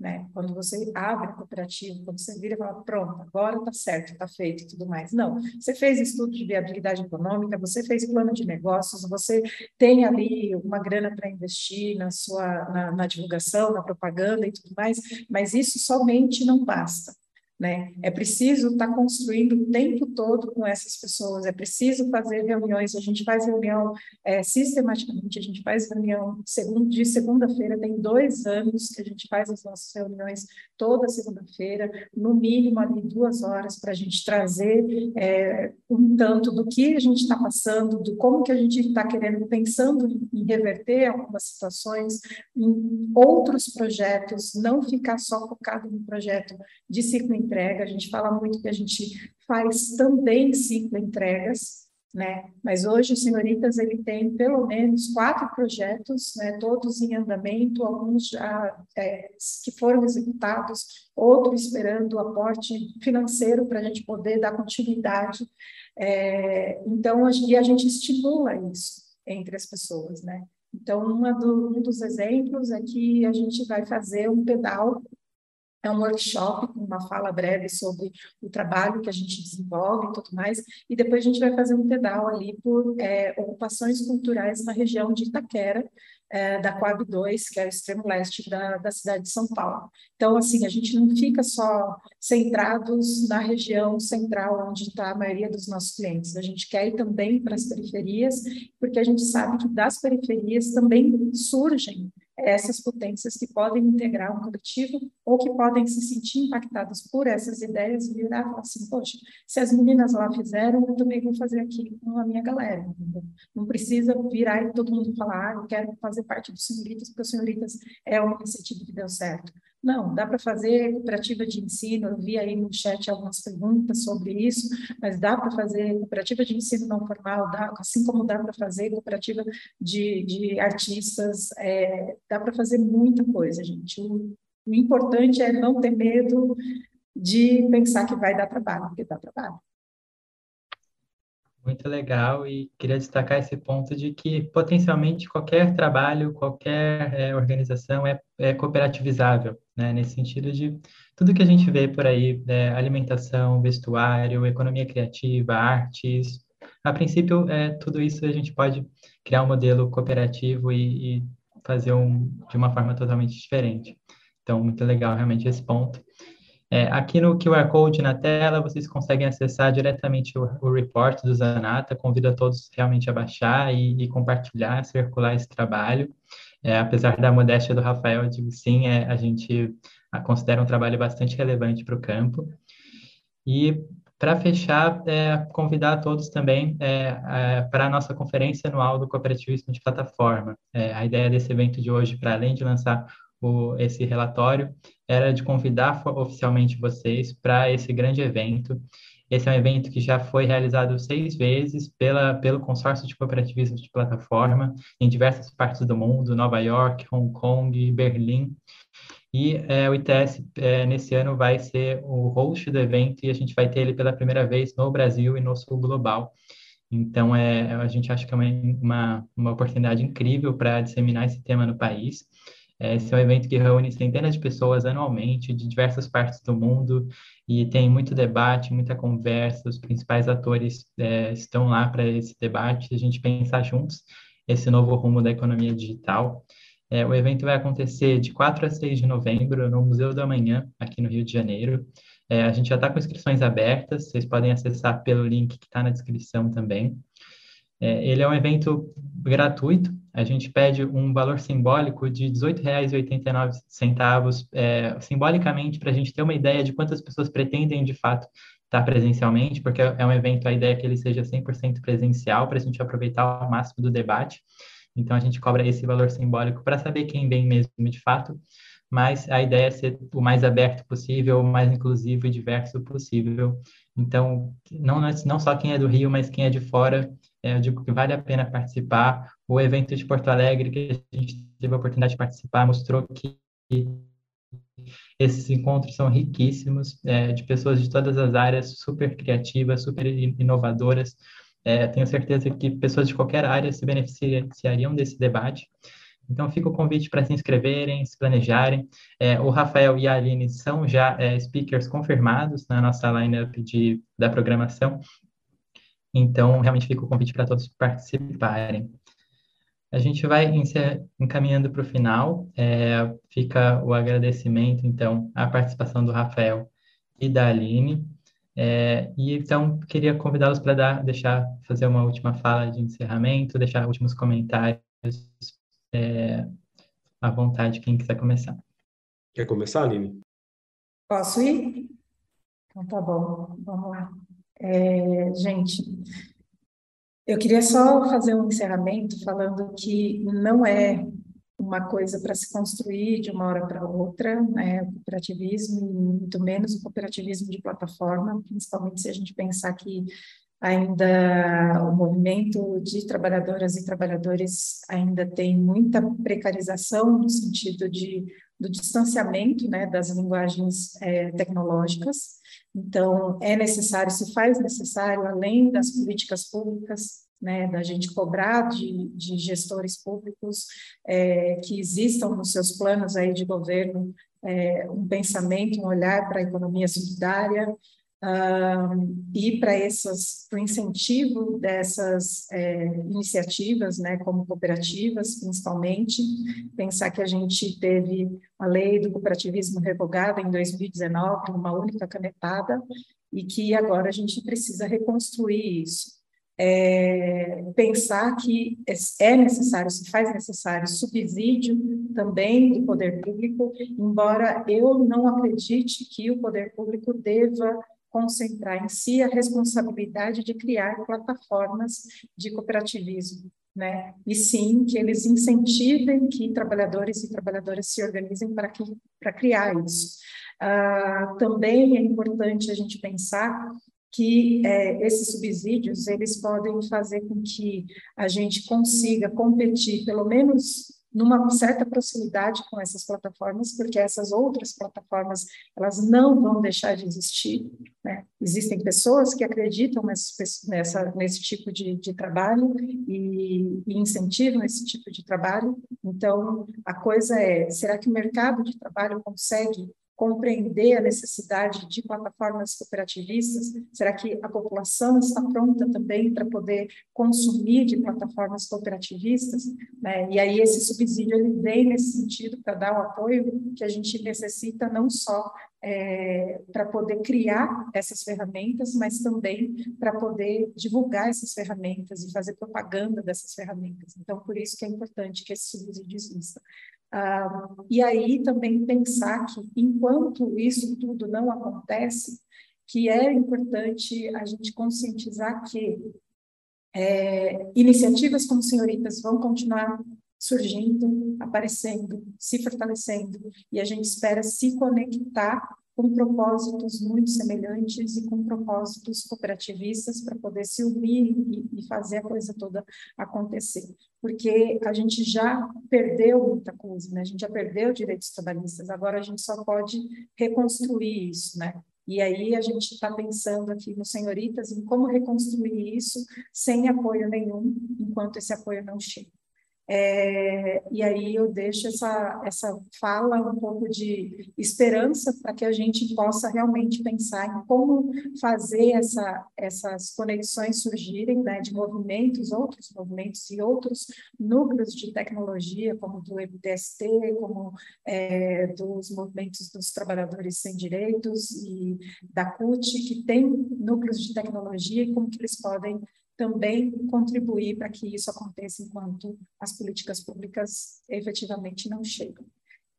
Né? Quando você abre a cooperativa, quando você vira e fala, pronto, agora está certo, está feito e tudo mais. Não, você fez estudo de viabilidade econômica, você fez plano de negócios, você tem ali uma grana para investir na sua na, na divulgação, na propaganda e tudo mais, mas isso somente não basta. Né? É preciso estar tá construindo o tempo todo com essas pessoas, é preciso fazer reuniões, a gente faz reunião é, sistematicamente, a gente faz reunião de segunda-feira, tem dois anos que a gente faz as nossas reuniões toda segunda-feira, no mínimo ali duas horas para a gente trazer é, um tanto do que a gente está passando, do como que a gente está querendo, pensando em reverter algumas situações, em outros projetos, não ficar só focado no projeto de ciclo entrega, a gente fala muito que a gente faz também ciclo entregas, né? Mas hoje o Senhoritas ele tem pelo menos quatro projetos, né? Todos em andamento, alguns já é, que foram executados, outros esperando o aporte financeiro para a gente poder dar continuidade. É, então, e a gente estimula isso entre as pessoas, né? Então, do, um dos exemplos é que a gente vai fazer um pedal é um workshop com uma fala breve sobre o trabalho que a gente desenvolve e tudo mais, e depois a gente vai fazer um pedal ali por é, ocupações culturais na região de Itaquera, é, da Coab 2, que é o extremo leste da, da cidade de São Paulo. Então, assim, a gente não fica só centrados na região central, onde está a maioria dos nossos clientes, a gente quer ir também para as periferias, porque a gente sabe que das periferias também surgem essas potências que podem integrar um coletivo ou que podem se sentir impactadas por essas ideias e virar e falar assim, poxa, se as meninas lá fizeram, eu também vou fazer aqui com a minha galera. Não precisa virar e todo mundo falar, ah, eu quero fazer parte dos Senhoritas, porque o Senhoritas é uma iniciativa que deu certo. Não, dá para fazer cooperativa de ensino, eu vi aí no chat algumas perguntas sobre isso, mas dá para fazer cooperativa de ensino não formal, dá, assim como dá para fazer cooperativa de, de artistas, é, dá para fazer muita coisa, gente. O, o importante é não ter medo de pensar que vai dar trabalho, porque dá trabalho. Muito legal, e queria destacar esse ponto de que potencialmente qualquer trabalho, qualquer é, organização é, é cooperativizável, né? Nesse sentido de tudo que a gente vê por aí, é, alimentação, vestuário, economia criativa, artes, a princípio, é, tudo isso a gente pode criar um modelo cooperativo e, e fazer um, de uma forma totalmente diferente. Então, muito legal realmente esse ponto. É, aqui no QR Code na tela, vocês conseguem acessar diretamente o, o report do Zanata. Convido a todos realmente a baixar e, e compartilhar, circular esse trabalho. É, apesar da modéstia do Rafael, eu digo sim, é, a gente a, considera um trabalho bastante relevante para o campo. E, para fechar, é, convidar a todos também é, para a nossa conferência anual do cooperativismo de plataforma. É, a ideia desse evento de hoje, para além de lançar o, esse relatório era de convidar oficialmente vocês para esse grande evento. Esse é um evento que já foi realizado seis vezes pela, pelo consórcio de cooperativismo de plataforma em diversas partes do mundo, Nova York, Hong Kong, Berlim. E é, o ITS, é, nesse ano, vai ser o host do evento e a gente vai ter ele pela primeira vez no Brasil e no Sul Global. Então, é, a gente acha que é uma, uma, uma oportunidade incrível para disseminar esse tema no país. Esse é um evento que reúne centenas de pessoas anualmente, de diversas partes do mundo, e tem muito debate, muita conversa. Os principais atores é, estão lá para esse debate, a gente pensar juntos esse novo rumo da economia digital. É, o evento vai acontecer de 4 a 6 de novembro no Museu da Manhã, aqui no Rio de Janeiro. É, a gente já está com inscrições abertas, vocês podem acessar pelo link que está na descrição também. É, ele é um evento gratuito, a gente pede um valor simbólico de R$ 18,89, é, simbolicamente, para a gente ter uma ideia de quantas pessoas pretendem, de fato, estar presencialmente, porque é um evento, a ideia é que ele seja 100% presencial, para a gente aproveitar o máximo do debate. Então, a gente cobra esse valor simbólico para saber quem vem mesmo, de fato, mas a ideia é ser o mais aberto possível, o mais inclusivo e diverso possível. Então, não, não só quem é do Rio, mas quem é de fora é, eu digo que vale a pena participar. O evento de Porto Alegre, que a gente teve a oportunidade de participar, mostrou que esses encontros são riquíssimos, é, de pessoas de todas as áreas, super criativas, super inovadoras. É, tenho certeza que pessoas de qualquer área se beneficiariam desse debate. Então, fica o convite para se inscreverem, se planejarem. É, o Rafael e a Aline são já é, speakers confirmados na nossa lineup de, da programação, então, realmente fica o convite para todos participarem. A gente vai encaminhando para o final. É, fica o agradecimento, então, à participação do Rafael e da Aline. É, e então, queria convidá-los para dar, deixar, fazer uma última fala de encerramento, deixar últimos comentários é, à vontade, quem quiser começar. Quer começar, Aline? Posso ir? Então tá bom, vamos lá. É, gente, eu queria só fazer um encerramento falando que não é uma coisa para se construir de uma hora para outra, né, o cooperativismo, muito menos o cooperativismo de plataforma, principalmente se a gente pensar que ainda o movimento de trabalhadoras e trabalhadores ainda tem muita precarização no sentido de do distanciamento né, das linguagens é, tecnológicas. Então, é necessário, se faz necessário, além das políticas públicas, né, da gente cobrar de, de gestores públicos é, que existam nos seus planos aí de governo é, um pensamento, um olhar para a economia solidária, E para essas para o incentivo dessas é, iniciativas, né, como cooperativas, principalmente, pensar que a gente teve a lei do cooperativismo revogada em 2019, uma única canetada, e que agora a gente precisa reconstruir isso. É, pensar que é necessário, se faz necessário, subsídio também do poder público, embora eu não acredite que o poder público deva concentrar em si a responsabilidade de criar plataformas de cooperativismo. né? E sim que eles incentivem que trabalhadores e trabalhadoras se organizem para que para criar isso. Ah, também é importante a gente pensar que é, esses subsídios eles podem fazer com que a gente consiga competir, pelo menos numa certa proximidade com essas plataformas, porque essas outras plataformas elas não vão deixar de existir. Né? Existem pessoas que acreditam nesse, nessa, nesse tipo de, de trabalho e, e, incentivam esse tipo de trabalho. Então, a coisa é: será que o mercado de trabalho consegue compreender a necessidade de plataformas cooperativistas? Será que a população está pronta também para poder consumir de plataformas cooperativistas? Né? E aí esse subsídio ele vem nesse sentido para dar o apoio que a gente necessita não só é, para poder criar essas ferramentas, mas também para poder divulgar essas ferramentas e fazer propaganda dessas ferramentas. Então, por isso que é importante que esse subsídio exista. Ah, e aí também pensar que, enquanto isso tudo não acontece, que é importante a gente conscientizar que é, iniciativas como Senhoritas vão continuar surgindo, aparecendo, se fortalecendo, e a gente espera se conectar com propósitos muito semelhantes e com propósitos cooperativistas para poder se unir e, e, fazer a coisa toda acontecer. Porque a gente já perdeu muita coisa, né? A gente já perdeu direitos trabalhistas, agora a gente só pode reconstruir isso, né? E aí a gente está pensando aqui no Senhoritas em como reconstruir isso sem apoio nenhum, enquanto esse apoio não chega. É, e aí eu deixo essa, essa fala um pouco de esperança para que a gente possa realmente pensar em como fazer essa, essas conexões surgirem né, de movimentos, outros movimentos e outros núcleos de tecnologia, como do MTST, como é, dos movimentos dos trabalhadores sem direitos e da CUT, que tem núcleos de tecnologia e como que eles podem também contribuir para que isso aconteça enquanto as políticas públicas efetivamente não chegam.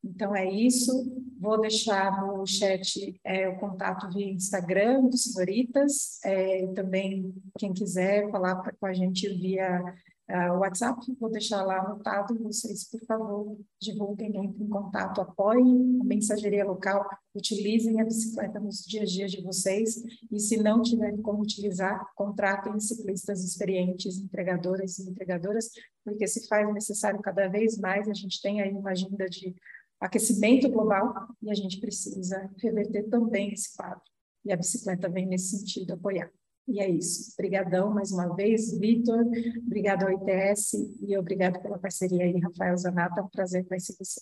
Então é isso. Vou deixar no chat é, o contato via Instagram dos Senhoritas. É, também quem quiser falar com a gente via uh, WhatsApp, vou deixar lá anotado. Vocês, por favor, divulguem, entrem em contato, apoiem a mensageria local, utilizem a bicicleta nos dias a dias de vocês. E se não tiverem como utilizar, contratem ciclistas experientes, entregadoras e entregadoras, porque se faz necessário cada vez mais. A gente tem aí uma agenda de aquecimento global e a gente precisa reverter também esse quadro. E a bicicleta vem nesse sentido apoiar. E é isso. Obrigadão mais uma vez, Vitor. Obrigado ao ITS e obrigado pela parceria aí, Rafael Zanata. É um prazer conhecer você.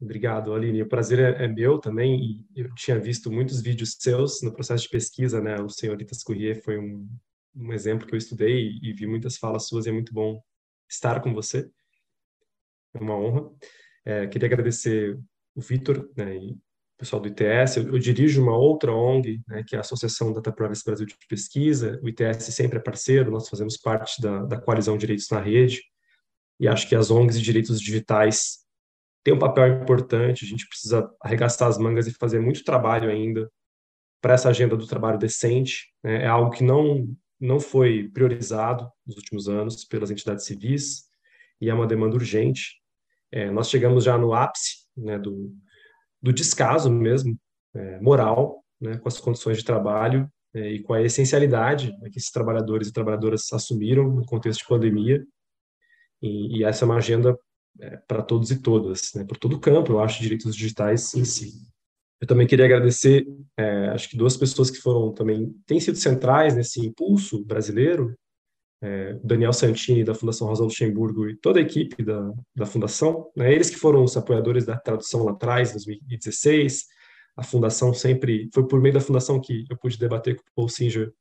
Obrigado, Aline. O prazer é, é, meu também. E eu tinha visto muitos vídeos seus no processo de pesquisa, né? O Senhoritas Courrier foi um, um exemplo que eu estudei e vi muitas falas suas e é muito bom estar com você. É uma honra. É, queria agradecer o Vitor né, pessoal do ITS, eu, eu dirijo uma outra ONG, né, que é a Associação Data Privacy Brasil de Pesquisa, o ITS sempre é parceiro, nós fazemos parte da, da coalizão Direitos na Rede, e acho que as ONGs de direitos digitais têm um papel importante, a gente precisa arregaçar as mangas e fazer muito trabalho ainda para essa agenda do trabalho decente, né, é algo que não, não foi priorizado nos últimos anos pelas entidades civis, e é uma demanda urgente. É, nós chegamos já no ápice né, do, do descaso mesmo, é, moral, né, com as condições de trabalho é, e com a essencialidade né, que esses trabalhadores e trabalhadoras assumiram no contexto de pandemia. E, e essa é uma agenda é, para todos e todas, né, por todo o campo, eu acho, direitos digitais em si. Eu também queria agradecer, é, acho que duas pessoas que foram também, têm sido centrais nesse impulso brasileiro, é, Daniel Santini, da Fundação Rosa Luxemburgo, e toda a equipe da, da Fundação, né, eles que foram os apoiadores da tradução lá atrás, em 2016, a Fundação sempre, foi por meio da Fundação que eu pude debater com o Paul Singer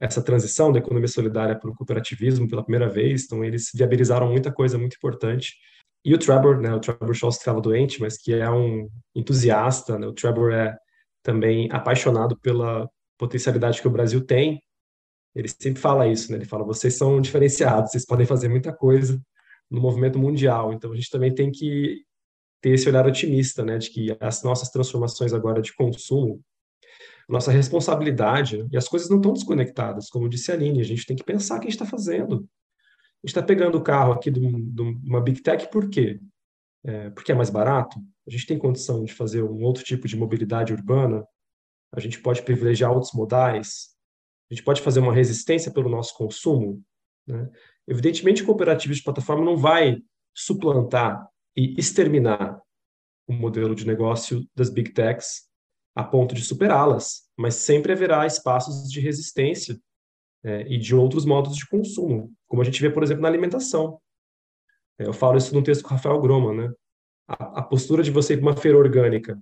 essa transição da economia solidária para o cooperativismo pela primeira vez, então eles viabilizaram muita coisa muito importante. E o Trevor, né, o Trevor Scholz estava doente, mas que é um entusiasta, né, o Trevor é também apaixonado pela potencialidade que o Brasil tem ele sempre fala isso, né? Ele fala: vocês são diferenciados, vocês podem fazer muita coisa no movimento mundial. Então a gente também tem que ter esse olhar otimista, né? De que as nossas transformações agora de consumo, nossa responsabilidade, e as coisas não estão desconectadas, como disse a Aline, a gente tem que pensar o que a gente está fazendo. A gente está pegando o carro aqui de, uma Big Tech por quê? É, porque é mais barato? A gente tem condição de fazer um outro tipo de mobilidade urbana? A gente pode privilegiar outros modais? A gente pode fazer uma resistência pelo nosso consumo? Né? Evidentemente, cooperativas de plataforma não vai suplantar e exterminar o modelo de negócio das Big Techs a ponto de superá-las, mas sempre haverá espaços de resistência é, e de outros modos de consumo, como a gente vê, por exemplo, na alimentação. É, eu falo isso num texto com o Rafael Groma, né? A, a postura de você ir para uma feira orgânica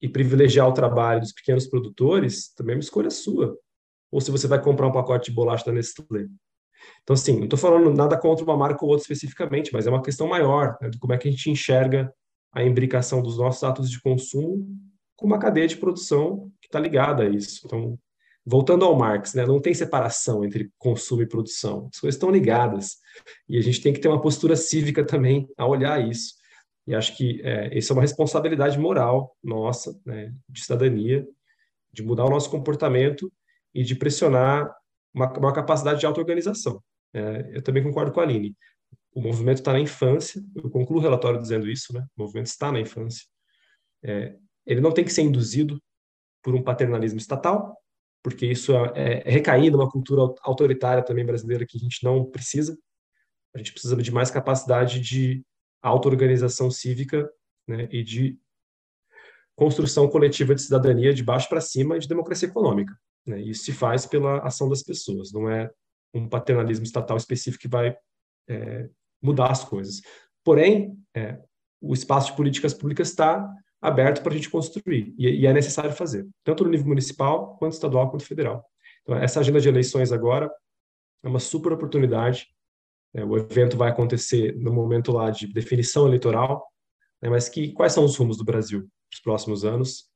e privilegiar o trabalho dos pequenos produtores também é uma escolha sua. Ou se você vai comprar um pacote de bolacha da Nestlé. Então, assim, não estou falando nada contra uma marca ou outra especificamente, mas é uma questão maior né, de como é que a gente enxerga a imbricação dos nossos atos de consumo com uma cadeia de produção que está ligada a isso. Então, voltando ao Marx, né, não tem separação entre consumo e produção, as coisas estão ligadas e a gente tem que ter uma postura cívica também a olhar isso. E acho que é, isso é uma responsabilidade moral nossa, né, de cidadania, de mudar o nosso comportamento e de pressionar uma, uma capacidade de auto-organização. É, eu também concordo com a Aline. O movimento está na infância, eu concluo o relatório dizendo isso, né? o movimento está na infância. É, ele não tem que ser induzido por um paternalismo estatal, porque isso é, é recair numa cultura autoritária também brasileira que a gente não precisa. A gente precisa de mais capacidade de auto-organização cívica né, e de construção coletiva de cidadania de baixo para cima e de democracia econômica. Né? Isso se faz pela ação das pessoas, não é um paternalismo estatal específico que vai é, mudar as coisas. Porém, é, o espaço de políticas públicas está aberto para a gente construir, e, e, é necessário fazer, tanto no nível municipal, quanto estadual, quanto federal. Então, essa agenda de eleições agora é uma super oportunidade. É, o evento vai acontecer no momento lá de definição eleitoral, né, mas que quais são os rumos do Brasil nos próximos anos?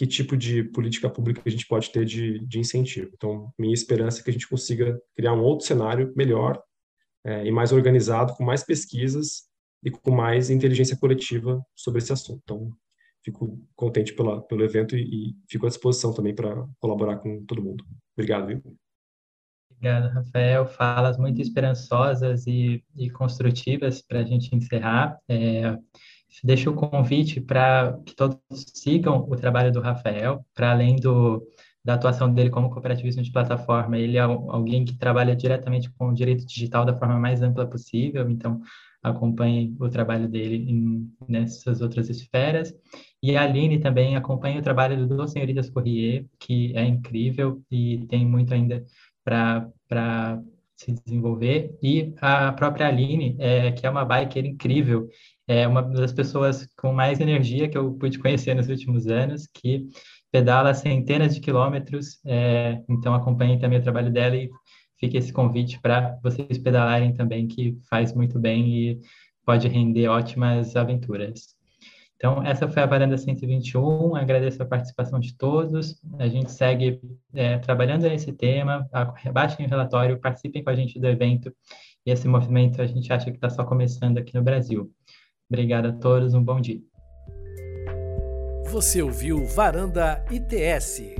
Que tipo de política pública a gente pode ter de, de incentivo? Então, minha esperança é que a gente consiga criar um outro cenário melhor é, e mais organizado, com mais pesquisas e com mais inteligência coletiva sobre esse assunto. Então, fico contente pela, pelo evento e, e fico à disposição também para colaborar com todo mundo. Obrigado, viu? Obrigado, Rafael. Falas muito esperançosas e, e construtivas para a gente encerrar. É, deixo o convite para que todos sigam o trabalho do Rafael, para além do, da atuação dele como cooperativista de plataforma, ele é alguém que trabalha diretamente com o direito digital da forma mais ampla possível, então acompanhe o trabalho dele em, nessas outras esferas. E a Aline também acompanha o trabalho do Senhoritas Corrier, que é incrível e tem muito ainda para se desenvolver. E a própria Aline, é, que é uma biker incrível, é uma das pessoas com mais energia que eu pude conhecer nos últimos anos, que pedala centenas de quilômetros. É, então, acompanhe também o trabalho dela e fica esse convite para vocês pedalarem também, que faz muito bem e pode render ótimas aventuras. Então, essa foi a Varanda 121. Agradeço a participação de todos. A gente segue é, trabalhando nesse tema. Baixem o relatório, participem com a gente do evento. E esse movimento a gente acha que está só começando aqui no Brasil. Obrigado a todos, um bom dia. Você ouviu Varanda ITS.